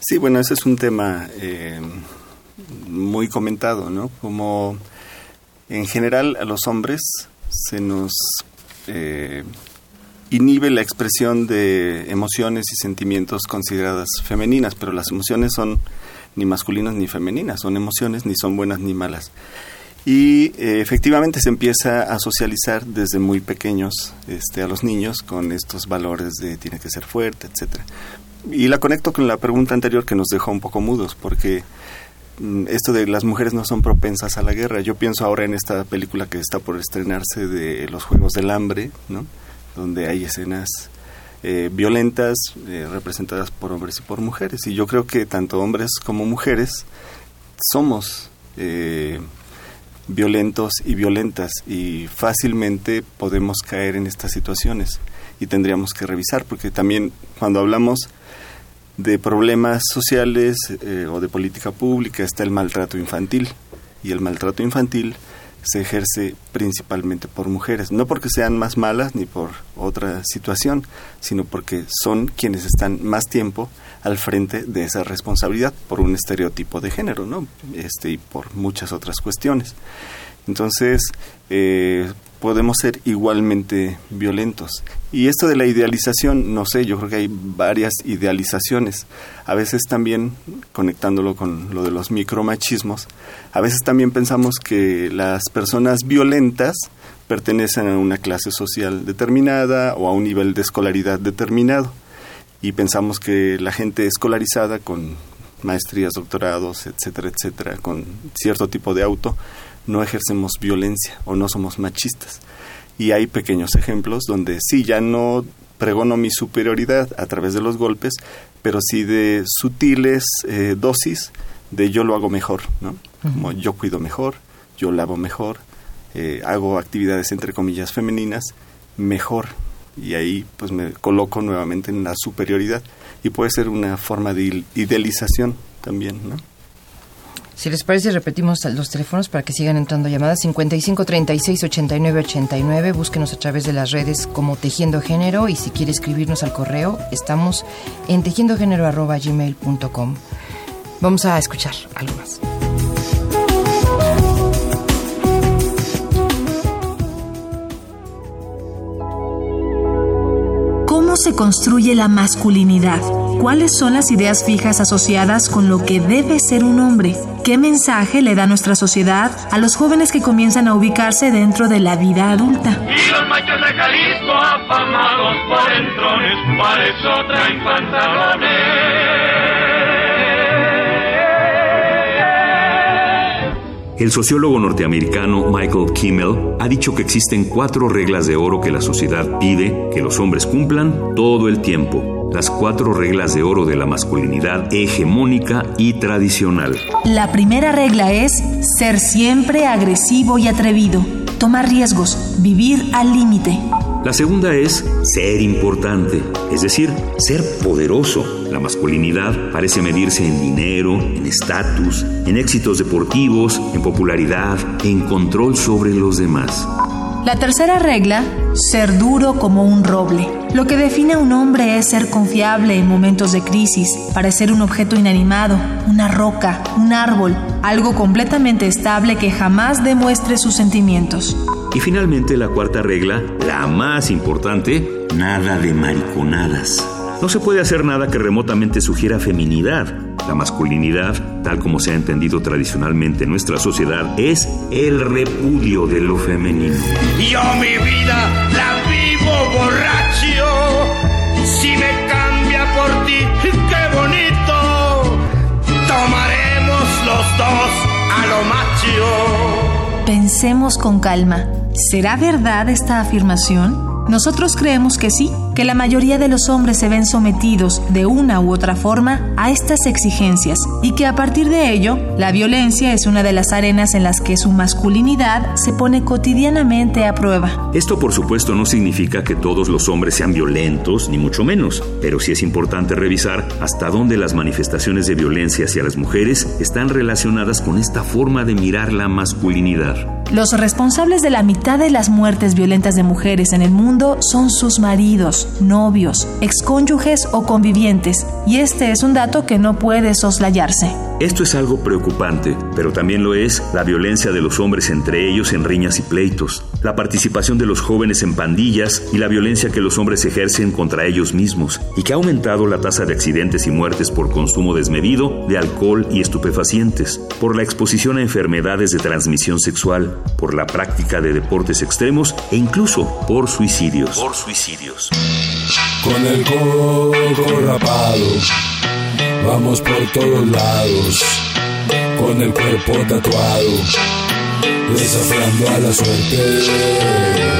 Sí, bueno, ese es un tema eh, muy comentado, ¿no? Como en general a los hombres se nos eh, inhibe la expresión de emociones y sentimientos consideradas femeninas, pero las emociones son ni masculinas ni femeninas, son emociones ni son buenas ni malas. Y eh, efectivamente se empieza a socializar desde muy pequeños este, a los niños con estos valores de tiene que ser fuerte, etcétera. Y la conecto con la pregunta anterior que nos dejó un poco mudos, porque Mm, esto de las mujeres no son propensas a la guerra. Yo pienso ahora en esta película que está por estrenarse de los Juegos del Hambre, ¿no? Donde hay escenas eh, violentas eh, representadas por hombres y por mujeres. Y yo creo que tanto hombres como mujeres somos eh, violentos y violentas y fácilmente podemos caer en estas situaciones y tendríamos que revisar porque también cuando hablamos de problemas sociales eh, o de política pública está el maltrato infantil. Y el maltrato infantil se ejerce principalmente por mujeres, no porque sean más malas ni por otra situación, sino porque son quienes están más tiempo al frente de esa responsabilidad por un estereotipo de género, ¿no? Este y por muchas otras cuestiones. Entonces, eh, podemos ser igualmente violentos. Y esto de la idealización, no sé, yo creo que hay varias idealizaciones. A veces también, conectándolo con lo de los micromachismos, a veces también pensamos que las personas violentas pertenecen a una clase social determinada o a un nivel de escolaridad determinado. Y pensamos que la gente escolarizada con maestrías, doctorados, etcétera, etcétera, con cierto tipo de auto, no ejercemos violencia o no somos machistas. Y hay pequeños ejemplos donde sí, ya no pregono mi superioridad a través de los golpes, pero sí de sutiles eh, dosis de yo lo hago mejor, ¿no? Como yo cuido mejor, yo lavo mejor, eh, hago actividades entre comillas femeninas mejor y ahí pues me coloco nuevamente en la superioridad y puede ser una forma de idealización también, ¿no? Si les parece, repetimos los teléfonos para que sigan entrando llamadas. 55 36 89 89. Búsquenos a través de las redes como Tejiendo Género y si quiere escribirnos al correo, estamos en tejiendogénero.gmail.com. Vamos a escuchar algo más. ¿Cómo se construye la masculinidad? ¿Cuáles son las ideas fijas asociadas con lo que debe ser un hombre? ¿Qué mensaje le da nuestra sociedad a los jóvenes que comienzan a ubicarse dentro de la vida adulta? Y los machos de Jalisco afamados por entrones, para traen pantalones. El sociólogo norteamericano Michael Kimmel ha dicho que existen cuatro reglas de oro que la sociedad pide que los hombres cumplan todo el tiempo. Las cuatro reglas de oro de la masculinidad hegemónica y tradicional. La primera regla es ser siempre agresivo y atrevido, tomar riesgos, vivir al límite. La segunda es ser importante, es decir, ser poderoso. La masculinidad parece medirse en dinero, en estatus, en éxitos deportivos, en popularidad, en control sobre los demás. La tercera regla, ser duro como un roble. Lo que define a un hombre es ser confiable en momentos de crisis, parecer un objeto inanimado, una roca, un árbol, algo completamente estable que jamás demuestre sus sentimientos. Y finalmente la cuarta regla, la más importante, nada de mariconadas. no se puede hacer nada que remotamente sugiera feminidad. La masculinidad, tal como se ha entendido tradicionalmente en nuestra sociedad, es el repudio de lo femenino. Yo mi vida la vivo Si me cambia por ti, qué bonito. Tomaremos los dos a lo macho. Pensemos con calma. ¿Será verdad esta afirmación? Nosotros creemos que sí, que la mayoría de los hombres se ven sometidos de una u otra forma a estas exigencias y que a partir de ello, la violencia es una de las arenas en las que su masculinidad se pone cotidianamente a prueba. Esto por supuesto no significa que todos los hombres sean violentos, ni mucho menos, pero sí es importante revisar hasta dónde las manifestaciones de violencia hacia las mujeres están relacionadas con esta forma de mirar la masculinidad. Los responsables de la mitad de las muertes violentas de mujeres en el mundo son sus maridos, novios, excónyuges o convivientes, y este es un dato que no puede soslayarse. Esto es algo preocupante, pero también lo es la violencia de los hombres entre ellos en riñas y pleitos, la participación de los jóvenes en pandillas y la violencia que los hombres ejercen contra ellos mismos, y que ha aumentado la tasa de accidentes y muertes por consumo desmedido de alcohol y estupefacientes, por la exposición a enfermedades de transmisión sexual, por la práctica de deportes extremos e incluso por suicidios. Por suicidios. Con el coco rapado, vamos por todos lados. Con el cuerpo tatuado, desafiando a la suerte.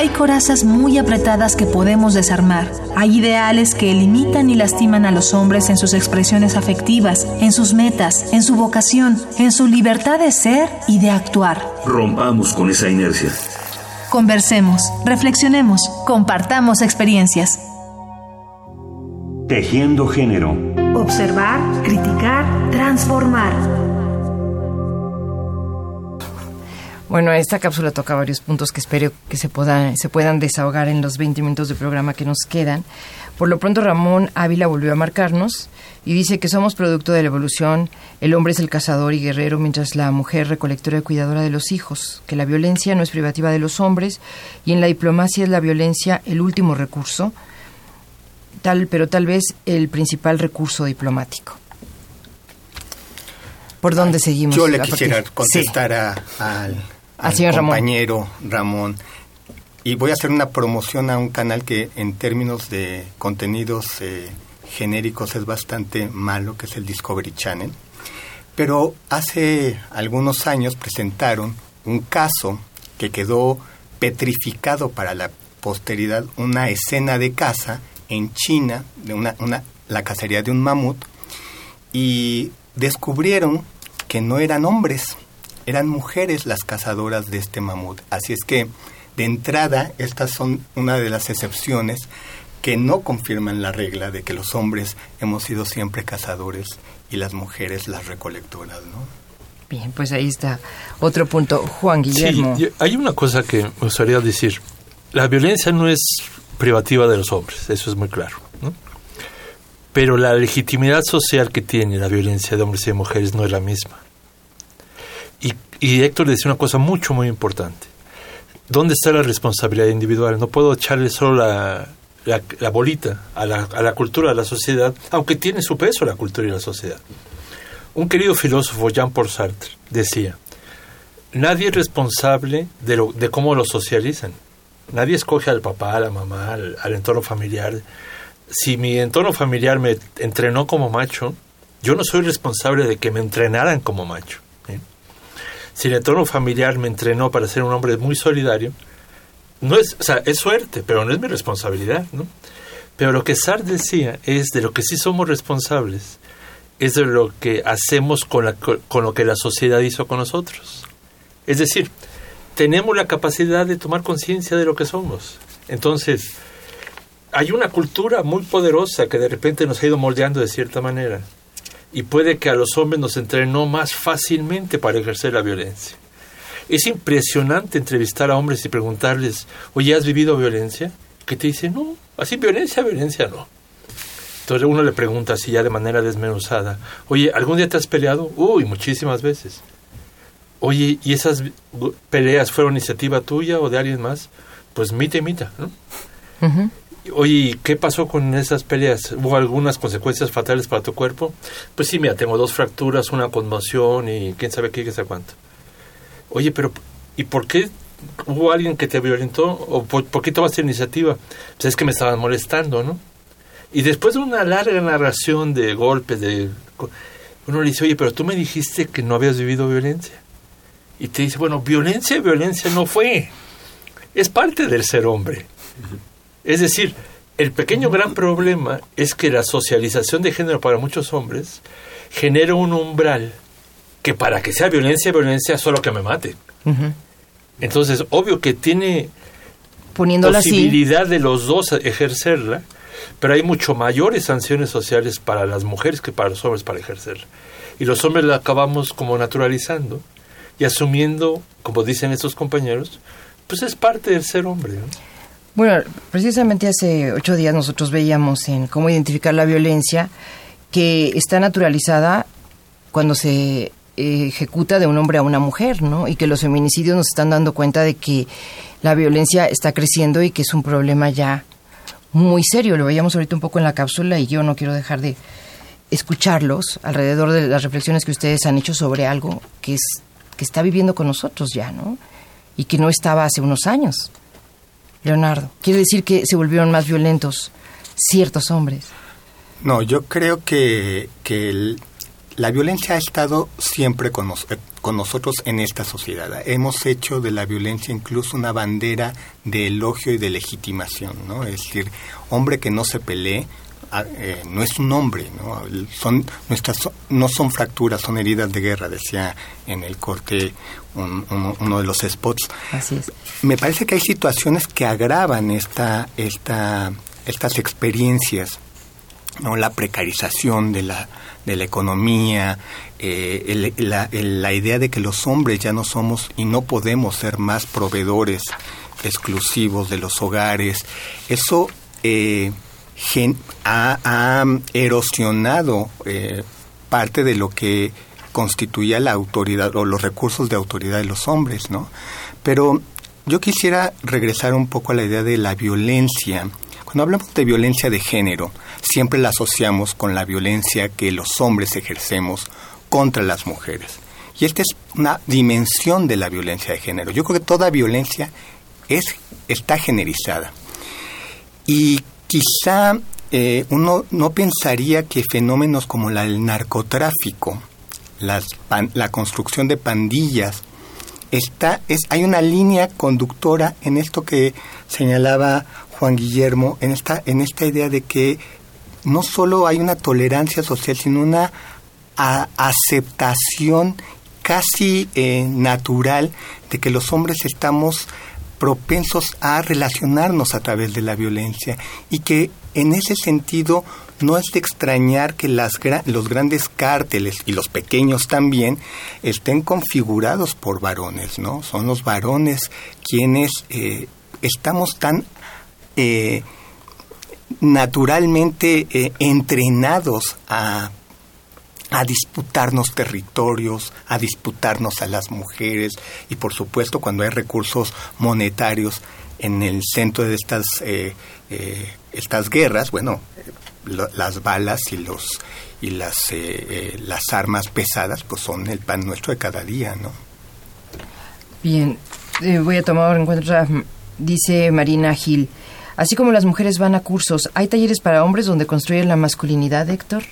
Hay corazas muy apretadas que podemos desarmar. Hay ideales que limitan y lastiman a los hombres en sus expresiones afectivas, en sus metas, en su vocación, en su libertad de ser y de actuar. Rompamos con esa inercia. Conversemos, reflexionemos, compartamos experiencias. Tejiendo género. Observar, criticar, transformar. Bueno, esta cápsula toca varios puntos que espero que se, puedan se puedan desahogar en los 20 minutos de programa que nos quedan. Por lo pronto, Ramón Ávila volvió a marcarnos y dice que somos producto de la evolución. El hombre es el cazador y guerrero, mientras la mujer recolectora y cuidadora de los hijos. Que la violencia no es privativa de los hombres y en la diplomacia es la violencia el último recurso, tal, pero tal vez el principal recurso diplomático. ¿Por dónde seguimos? Yo le quisiera partir- contestar a- al, señor compañero Ramón. Y voy a hacer una promoción a un canal que en términos de contenidos eh, genéricos es bastante malo, que es el Discovery Channel. Pero hace algunos años presentaron un caso que quedó petrificado para la posteridad, una escena de caza en China, de una, una, la cacería de un mamut, y descubrieron que no eran hombres, eran mujeres las cazadoras de este mamut. Así es que, de entrada, estas son una de las excepciones que no confirman la regla de que los hombres hemos sido siempre cazadores y las mujeres las recolectoras, ¿no? Bien, pues ahí está otro punto. Juan Guillermo. Sí, hay una cosa que me gustaría decir. La violencia no es privativa de los hombres, eso es muy claro. Pero la legitimidad social que tiene la violencia de hombres y de mujeres no es la misma. Y, Héctor decía una cosa mucho, muy importante. ¿Dónde está la responsabilidad individual? No puedo echarle solo la, la, la bolita a la, a la cultura, a la sociedad, aunque tiene su peso la cultura y la sociedad. Un querido filósofo, Jean-Paul Sartre, decía, nadie es responsable de, lo, de cómo lo socializan. Nadie escoge al papá, a la mamá, al, entorno familiar. Si mi entorno familiar me entrenó como macho, yo no soy responsable de que me entrenaran como macho. Si el entorno familiar me entrenó para ser un hombre muy solidario, no es, o sea, es suerte, pero no es mi responsabilidad. Pero lo que Sartre decía es de lo que sí somos responsables, es de lo que hacemos con lo que la sociedad hizo con nosotros. Es decir, tenemos la capacidad de tomar conciencia de lo que somos. Entonces, hay una cultura muy poderosa que de repente nos ha ido moldeando de cierta manera y puede que a los hombres nos entrenó más fácilmente para ejercer la violencia. Es impresionante entrevistar a hombres y preguntarles, oye, ¿has vivido violencia? Que te dicen, no, así violencia, violencia no. Entonces uno le pregunta así ya de manera desmenuzada, oye, ¿algún día te has peleado? Uy, muchísimas veces. Oye, ¿y esas peleas fueron iniciativa tuya o de alguien más? Pues mita y mita, ¿no? Ujú. Oye, ¿qué pasó con esas peleas? ¿Hubo algunas consecuencias fatales para tu cuerpo? Pues sí, mira, tengo dos fracturas, una conmoción y quién sabe qué, quién sabe cuánto. Oye, pero ¿y por qué hubo alguien que te violentó? ¿O por, por qué tomaste iniciativa? Pues es que me estaban molestando, ¿no? Y después de una larga narración de golpes, de uno le dice, oye, pero tú me dijiste que no habías vivido violencia. Y te dice, bueno, violencia, violencia no fue. Es parte del ser hombre. Es decir, el pequeño gran problema es que la socialización de género para muchos hombres genera un umbral que para que sea violencia, violencia, solo que me mate. Entonces, obvio que tiene Poniéndola así. posibilidad de los dos ejercerla, pero hay mucho mayores sanciones sociales para las mujeres que para los hombres para ejercerla. Y los hombres la acabamos como naturalizando y asumiendo, como dicen estos compañeros, pues es parte del ser hombre. ¿no? Bueno, precisamente hace ocho días nosotros veíamos en cómo identificar la violencia que está naturalizada cuando se ejecuta de un hombre a una mujer, ¿no? Y que los feminicidios nos están dando cuenta de que la violencia está creciendo y que es un problema ya muy serio. Lo veíamos ahorita un poco en la cápsula y yo no quiero dejar de escucharlos alrededor de las reflexiones que ustedes han hecho sobre algo que es que está viviendo con nosotros ya, ¿no? Y que no estaba hace unos años. Leonardo, quiere decir que se volvieron más violentos ciertos hombres. No, yo creo que, que la violencia ha estado siempre con, nos- eh, con nosotros en esta sociedad. Hemos hecho de la violencia incluso una bandera de elogio y de legitimación, ¿no? Es decir, hombre que no se pelee eh, no es un hombre, ¿no? Son nuestras no son fracturas, son heridas de guerra, decía en el corte un- uno- uno de los spots. Así es. Me parece que hay situaciones que agravan esta, esta, estas experiencias, ¿no? La precarización de la, de la economía, eh, el- la, el- la idea de que los hombres ya no somos y no podemos ser más proveedores exclusivos de los hogares. Eso eh, ha erosionado eh, parte de lo que constituía la autoridad o los recursos de autoridad de los hombres, ¿no? Pero yo quisiera regresar un poco a la idea de la violencia. Cuando hablamos de violencia de género, siempre la asociamos con la violencia que los hombres ejercemos contra las mujeres. Y esta es una dimensión de la violencia de género. Yo creo que toda violencia es, está generizada. Y quizá eh, uno no pensaría que fenómenos como la, el narcotráfico, las pan- la construcción de pandillas, está, es, hay una línea conductora en esto que señalaba Juan Guillermo, en esta, en esta idea de que no solo hay una tolerancia social, sino una aceptación casi eh, natural de que los hombres estamos propensos a relacionarnos a través de la violencia y que en ese sentido no es de extrañar que los grandes cárteles y los pequeños también estén configurados por varones, ¿no? Son los varones quienes eh, estamos tan eh, naturalmente eh, entrenados a a disputarnos territorios, a disputarnos a las mujeres y por supuesto cuando hay recursos monetarios en el centro de estas eh, eh, estas guerras, bueno, eh, lo- las balas y los y las eh, eh, las armas pesadas pues son el pan nuestro de cada día, ¿no? Bien, voy a tomar en cuenta, dice Marina Gil, así como las mujeres van a cursos, ¿hay talleres para hombres donde construyen la masculinidad, Héctor?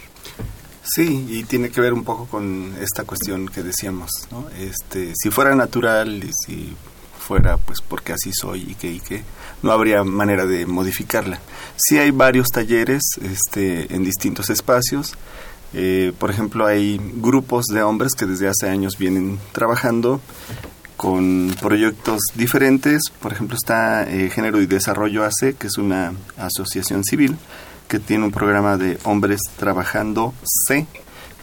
Sí, y tiene que ver un poco con esta cuestión que decíamos, ¿no? Este, si fuera natural y si fuera pues porque así soy y que y que no habría manera de modificarla. Sí hay varios talleres este en distintos espacios. Eh, por ejemplo, hay grupos de hombres que desde hace años vienen trabajando con proyectos diferentes. Por ejemplo, está eh, Género y Desarrollo AC, que es una asociación civil que tiene un programa de hombres trabajando C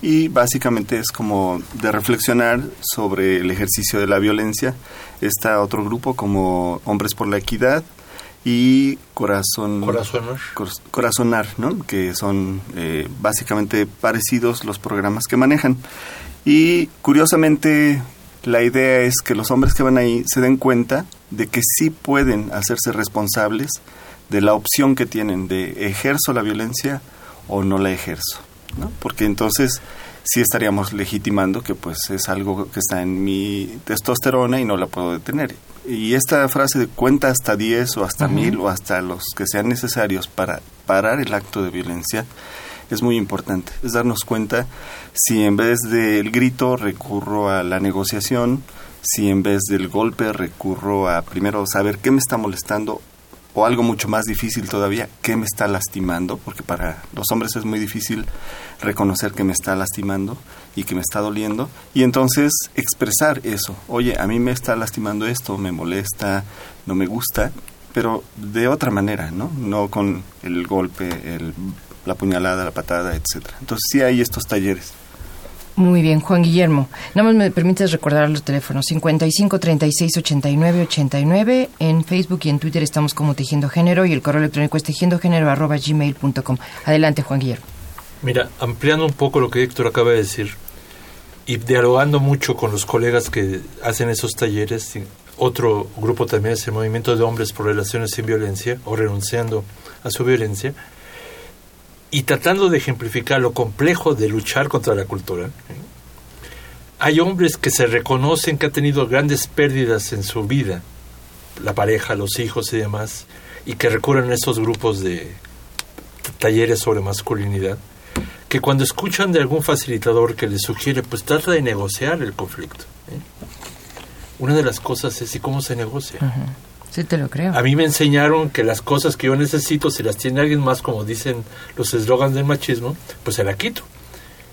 y básicamente es como de reflexionar sobre el ejercicio de la violencia. Está otro grupo como Hombres por la Equidad y Corazón Corazonar. Cor- Corazonar, ¿no? que son eh, básicamente parecidos los programas que manejan. Y curiosamente la idea es que los hombres que van ahí se den cuenta de que sí pueden hacerse responsables de la opción que tienen de ejerzo la violencia o no la ejerzo, ¿no? Porque entonces sí estaríamos legitimando que pues es algo que está en mi testosterona y no la puedo detener. Y esta frase de cuenta hasta 10 o hasta mil o hasta los que sean necesarios para parar el acto de violencia es muy importante. Es darnos cuenta si en vez del grito recurro a la negociación, si en vez del golpe recurro a primero saber qué me está molestando o algo mucho más difícil todavía, qué me está lastimando, porque para los hombres es muy difícil reconocer que me está lastimando y que me está doliendo, y entonces expresar eso, oye, a mí me está lastimando esto, me molesta, no me gusta, pero de otra manera, ¿no? No con el golpe, el, la puñalada, la patada, etcétera. Entonces sí hay estos talleres. Muy bien, Juan Guillermo. Nada más me permites recordar los teléfonos 55 36 89 89. En Facebook y en Twitter estamos como Tejiendo Género y el correo electrónico es tejiendogénero arroba gmail.com. Adelante, Juan Guillermo. Mira, ampliando un poco lo que Héctor acaba de decir y dialogando mucho con los colegas que hacen esos talleres, otro grupo también es el Movimiento de Hombres por Relaciones sin Violencia o renunciando a su violencia y tratando de ejemplificar lo complejo de luchar contra la cultura. Hay hombres que se reconocen que han tenido grandes pérdidas en su vida, la pareja, los hijos y demás, y que recurren a esos grupos de talleres sobre masculinidad, que cuando escuchan de algún facilitador que les sugiere, pues trata de negociar el conflicto. ¿eh? Una de las cosas es, ¿y cómo se negocia? Sí, te lo creo. A mí me enseñaron que las cosas que yo necesito, si las tiene alguien más, como dicen los eslogans del machismo, pues se la quito.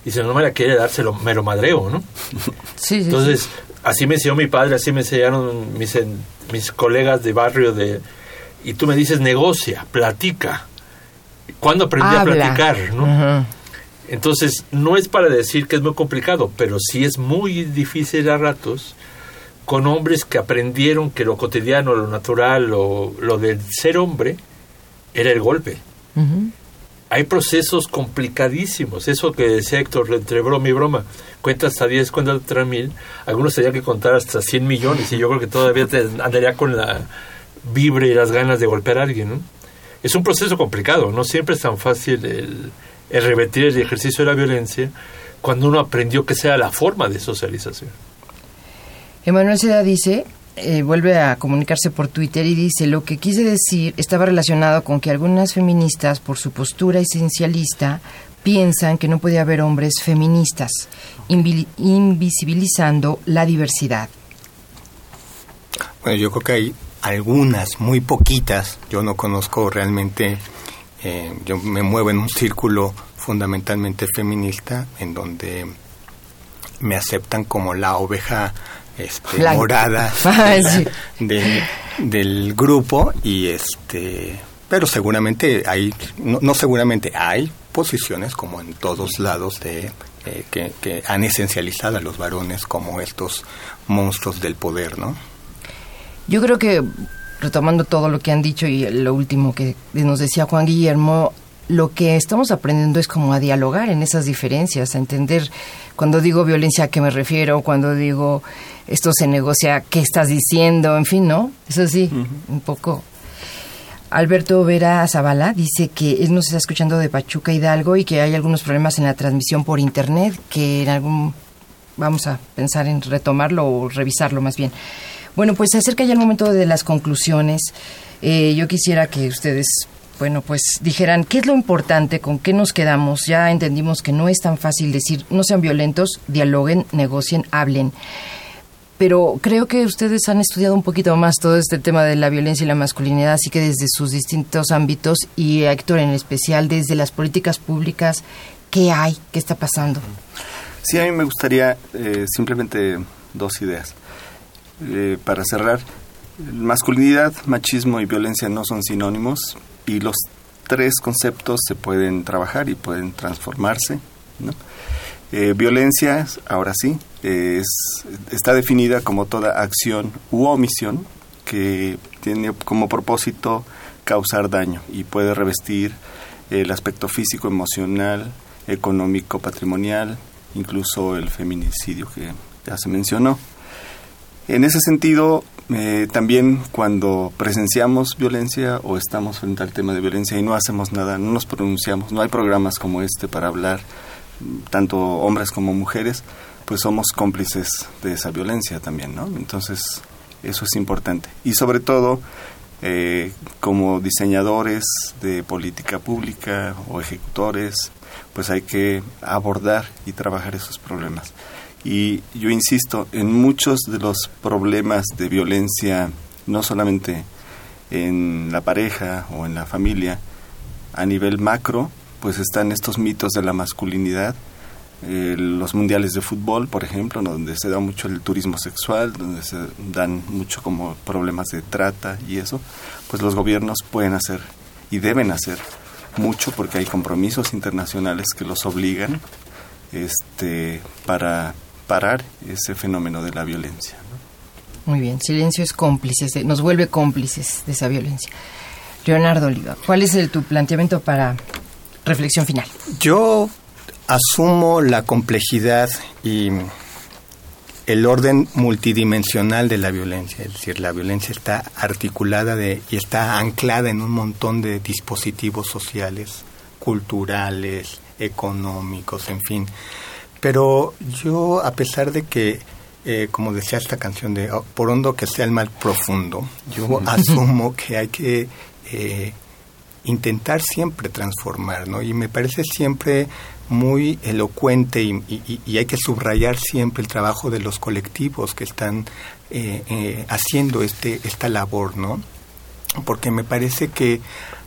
Y si no me la quiere dar, se lo, me lo madreo, ¿no? [LAUGHS] Sí, sí. Entonces, sí. así me enseñó mi padre, así me enseñaron mis, en, mis colegas de barrio. de Y tú me dices, negocia, platica. ¿Cuándo aprendí Habla. a platicar, no? Entonces, no es para decir que es muy complicado, pero sí es muy difícil a ratos con hombres que aprendieron que lo cotidiano, lo natural, lo, lo del ser hombre era el golpe. Hay procesos complicadísimos. Eso que decía Héctor, entre broma y broma, cuenta hasta 10, cuenta hasta mil. Algunos tenían que contar hasta 100 millones y yo creo que todavía te andaría con la vibra y las ganas de golpear a alguien. ¿no? Es un proceso complicado, no siempre es tan fácil el, el revertir el ejercicio de la violencia cuando uno aprendió que sea la forma de socialización. Emanuel Seda dice, eh, vuelve a comunicarse por Twitter y dice, lo que quise decir estaba relacionado con que algunas feministas, por su postura esencialista, piensan que no puede haber hombres feministas, invi- invisibilizando la diversidad. Bueno, yo creo que hay algunas, muy poquitas. Yo no conozco realmente, eh, yo me muevo en un círculo fundamentalmente feminista, en donde me aceptan como la oveja este, Blanca. morada [LAUGHS] sí. del grupo y este pero seguramente hay no, no seguramente hay posiciones como en todos lados de eh, que, que han esencializado a los varones como estos monstruos del poder no Yo creo que, retomando todo lo que han dicho y lo último que nos decía Juan Guillermo, lo que estamos aprendiendo es como a dialogar en esas diferencias, a entender cuando digo violencia a qué me refiero, cuando digo esto se negocia, qué estás diciendo, en fin, ¿no? Eso sí, un poco. Alberto Vera Zavala dice que él nos está escuchando de Pachuca Hidalgo y que hay algunos problemas en la transmisión por internet, que en algún vamos a pensar en retomarlo o revisarlo más bien. Bueno, pues se acerca ya el momento de las conclusiones. Eh, yo quisiera que ustedes, bueno, pues dijeran qué es lo importante, con qué nos quedamos. Ya entendimos que no es tan fácil decir no sean violentos, dialoguen, negocien, hablen. Pero creo que ustedes han estudiado un poquito más todo este tema de la violencia y la masculinidad, así que desde sus distintos ámbitos y Héctor en especial, desde las políticas públicas, ¿qué hay? ¿Qué está pasando? Sí, a mí me gustaría eh, simplemente dos ideas. Eh, para cerrar, masculinidad, machismo y violencia no son sinónimos y los tres conceptos se pueden trabajar y pueden transformarse. Eh, violencia, ahora sí, es, está definida como toda acción u omisión que tiene como propósito causar daño y puede revestir el aspecto físico, emocional, económico, patrimonial, incluso el feminicidio que ya se mencionó. En ese sentido, eh, también cuando presenciamos violencia o estamos frente al tema de violencia y no hacemos nada, no nos pronunciamos, no hay programas como este para hablar, tanto hombres como mujeres, pues somos cómplices de esa violencia también, ¿no? Entonces, eso es importante. Y sobre todo, eh, como diseñadores de política pública o ejecutores, pues hay que abordar y trabajar esos problemas. Y yo insisto, en muchos de los problemas de violencia, no solamente en la pareja o en la familia, a nivel macro, pues están estos mitos de la masculinidad, eh, los mundiales de fútbol, por ejemplo, donde se da mucho el turismo sexual, donde se dan mucho como problemas de trata y eso, pues los gobiernos pueden hacer y deben hacer mucho porque hay compromisos internacionales que los obligan este para parar ese fenómeno de la violencia. Muy bien, silencio es cómplice, nos vuelve cómplices de esa violencia. Leonardo Oliva, ¿cuál es el, tu planteamiento para reflexión final? Yo asumo la complejidad y el orden multidimensional de la violencia, es decir, la violencia está articulada de, y está anclada en un montón de dispositivos sociales, culturales, económicos, en fin. Pero yo, a pesar de que, eh, como decía esta canción de oh, Por hondo que sea el mal profundo, yo [LAUGHS] asumo que hay que eh, intentar siempre transformar, ¿no? Y me parece siempre muy elocuente y, hay que subrayar siempre el trabajo de los colectivos que están eh, eh, haciendo este esta labor, ¿no? Porque me parece que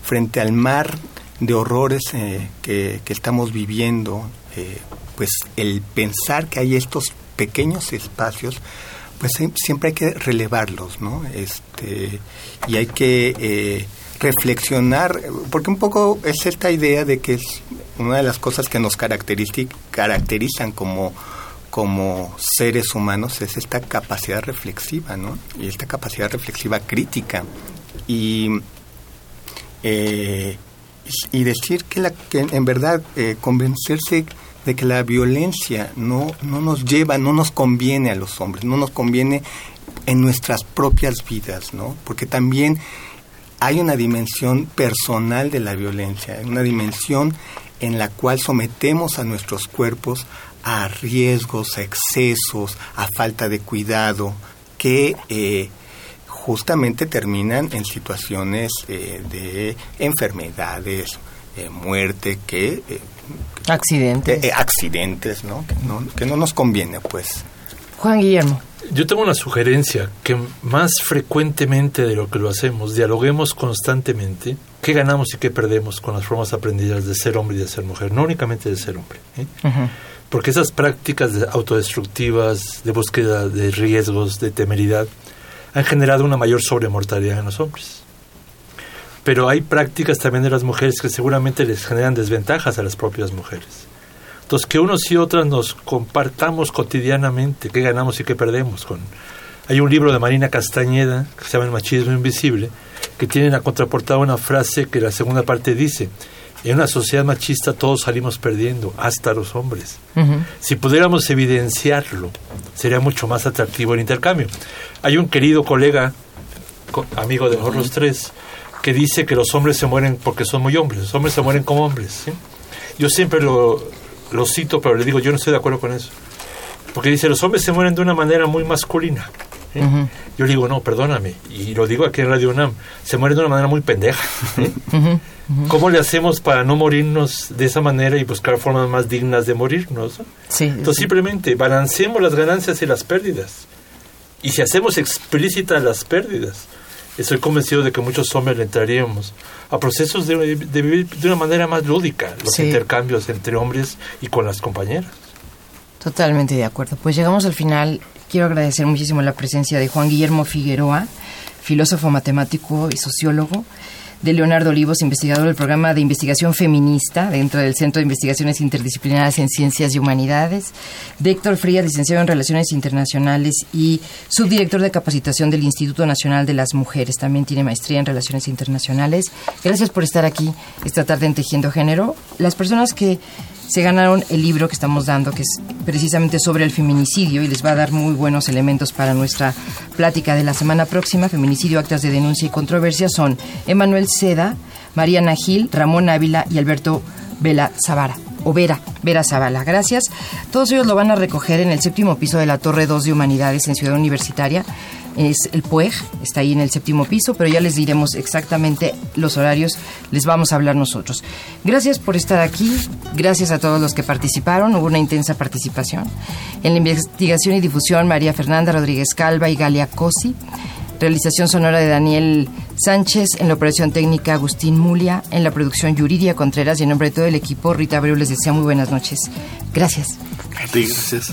frente al mar de horrores eh, que, que, estamos viviendo, pues el pensar que hay estos pequeños espacios, pues siempre hay que relevarlos, ¿no? Este, y hay que reflexionar, porque un poco es esta idea de que es una de las cosas que nos caracterizan como, como seres humanos es esta capacidad reflexiva, ¿no? Y esta capacidad reflexiva crítica. Y, eh, y decir que, la, que en verdad eh, convencerse de que la violencia no, no nos lleva, no nos conviene a los hombres, no nos conviene en nuestras propias vidas, ¿no? Porque también hay una dimensión personal de la violencia, una dimensión en la cual sometemos a nuestros cuerpos a riesgos, a excesos, a falta de cuidado, que eh, justamente terminan en situaciones eh, de enfermedades, eh, muerte, que... accidentes. accidentes, ¿no? Que, ¿no? que no nos conviene, pues. Juan Guillermo. Yo tengo una sugerencia, que más frecuentemente de lo que lo hacemos, dialoguemos constantemente qué ganamos y qué perdemos con las formas aprendidas de ser hombre y de ser mujer, no únicamente de ser hombre. ¿eh? Porque esas prácticas autodestructivas, de búsqueda de riesgos, de temeridad, han generado una mayor sobremortalidad en los hombres. Pero hay prácticas también de las mujeres que seguramente les generan desventajas a las propias mujeres. Entonces, que unos y otras nos compartamos cotidianamente qué ganamos y qué perdemos. Con... Hay un libro de Marina Castañeda que se llama El machismo invisible, que tiene en la contraportada una frase que la segunda parte dice, en una sociedad machista todos salimos perdiendo, hasta los hombres. Si pudiéramos evidenciarlo, sería mucho más atractivo el intercambio. Hay un querido colega, amigo de los tres, que dice que los hombres se mueren porque son muy hombres, los hombres se mueren como hombres. Yo siempre lo, lo cito, pero le digo, yo no estoy de acuerdo con eso. Porque dice, los hombres se mueren de una manera muy masculina. ¿eh? Yo le digo, no, perdóname, y lo digo aquí en Radio UNAM, se mueren de una manera muy pendeja. ¿eh? ¿Cómo le hacemos para no morirnos de esa manera y buscar formas más dignas de morirnos? Entonces simplemente balanceemos las ganancias y las pérdidas. Y si hacemos explícitas las pérdidas, estoy convencido de que muchos hombres le entraríamos a procesos de, vivir de una manera más lúdica los intercambios entre hombres y con las compañeras. Totalmente de acuerdo. Pues llegamos al final. Quiero agradecer muchísimo la presencia de Juan Guillermo Figueroa, filósofo matemático y sociólogo de Leonardo Olivos, investigador del programa de investigación feminista dentro del Centro de Investigaciones Interdisciplinarias en Ciencias y Humanidades, de Héctor Frías, licenciado en Relaciones Internacionales y subdirector de capacitación del Instituto Nacional de las Mujeres. También tiene maestría en Relaciones Internacionales. Gracias por estar aquí esta tarde en Tejiendo Género. Las personas que se ganaron el libro que estamos dando, que es precisamente sobre el feminicidio y les va a dar muy buenos elementos para nuestra plática de la semana próxima. Feminicidio, actas de denuncia y controversia son Emanuel Seda, Mariana Gil, Ramón Ávila y Alberto Vela Zavara o Vera, Vera Zavala. Gracias. Todos ellos lo van a recoger en el séptimo piso de la Torre 2 de Humanidades en Ciudad Universitaria. Es el PUEG, está ahí en el séptimo piso, pero ya les diremos exactamente los horarios, les vamos a hablar nosotros. Gracias por estar aquí, gracias a todos los que participaron, hubo una intensa participación. En la investigación y difusión, María Fernanda Rodríguez Calva y Galia Cosi. Realización sonora de Daniel Sánchez, en la operación técnica Agustín Mulia, en la producción Yuridia Contreras y en nombre de todo el equipo, Rita Abreu les desea muy buenas noches. Gracias. gracias.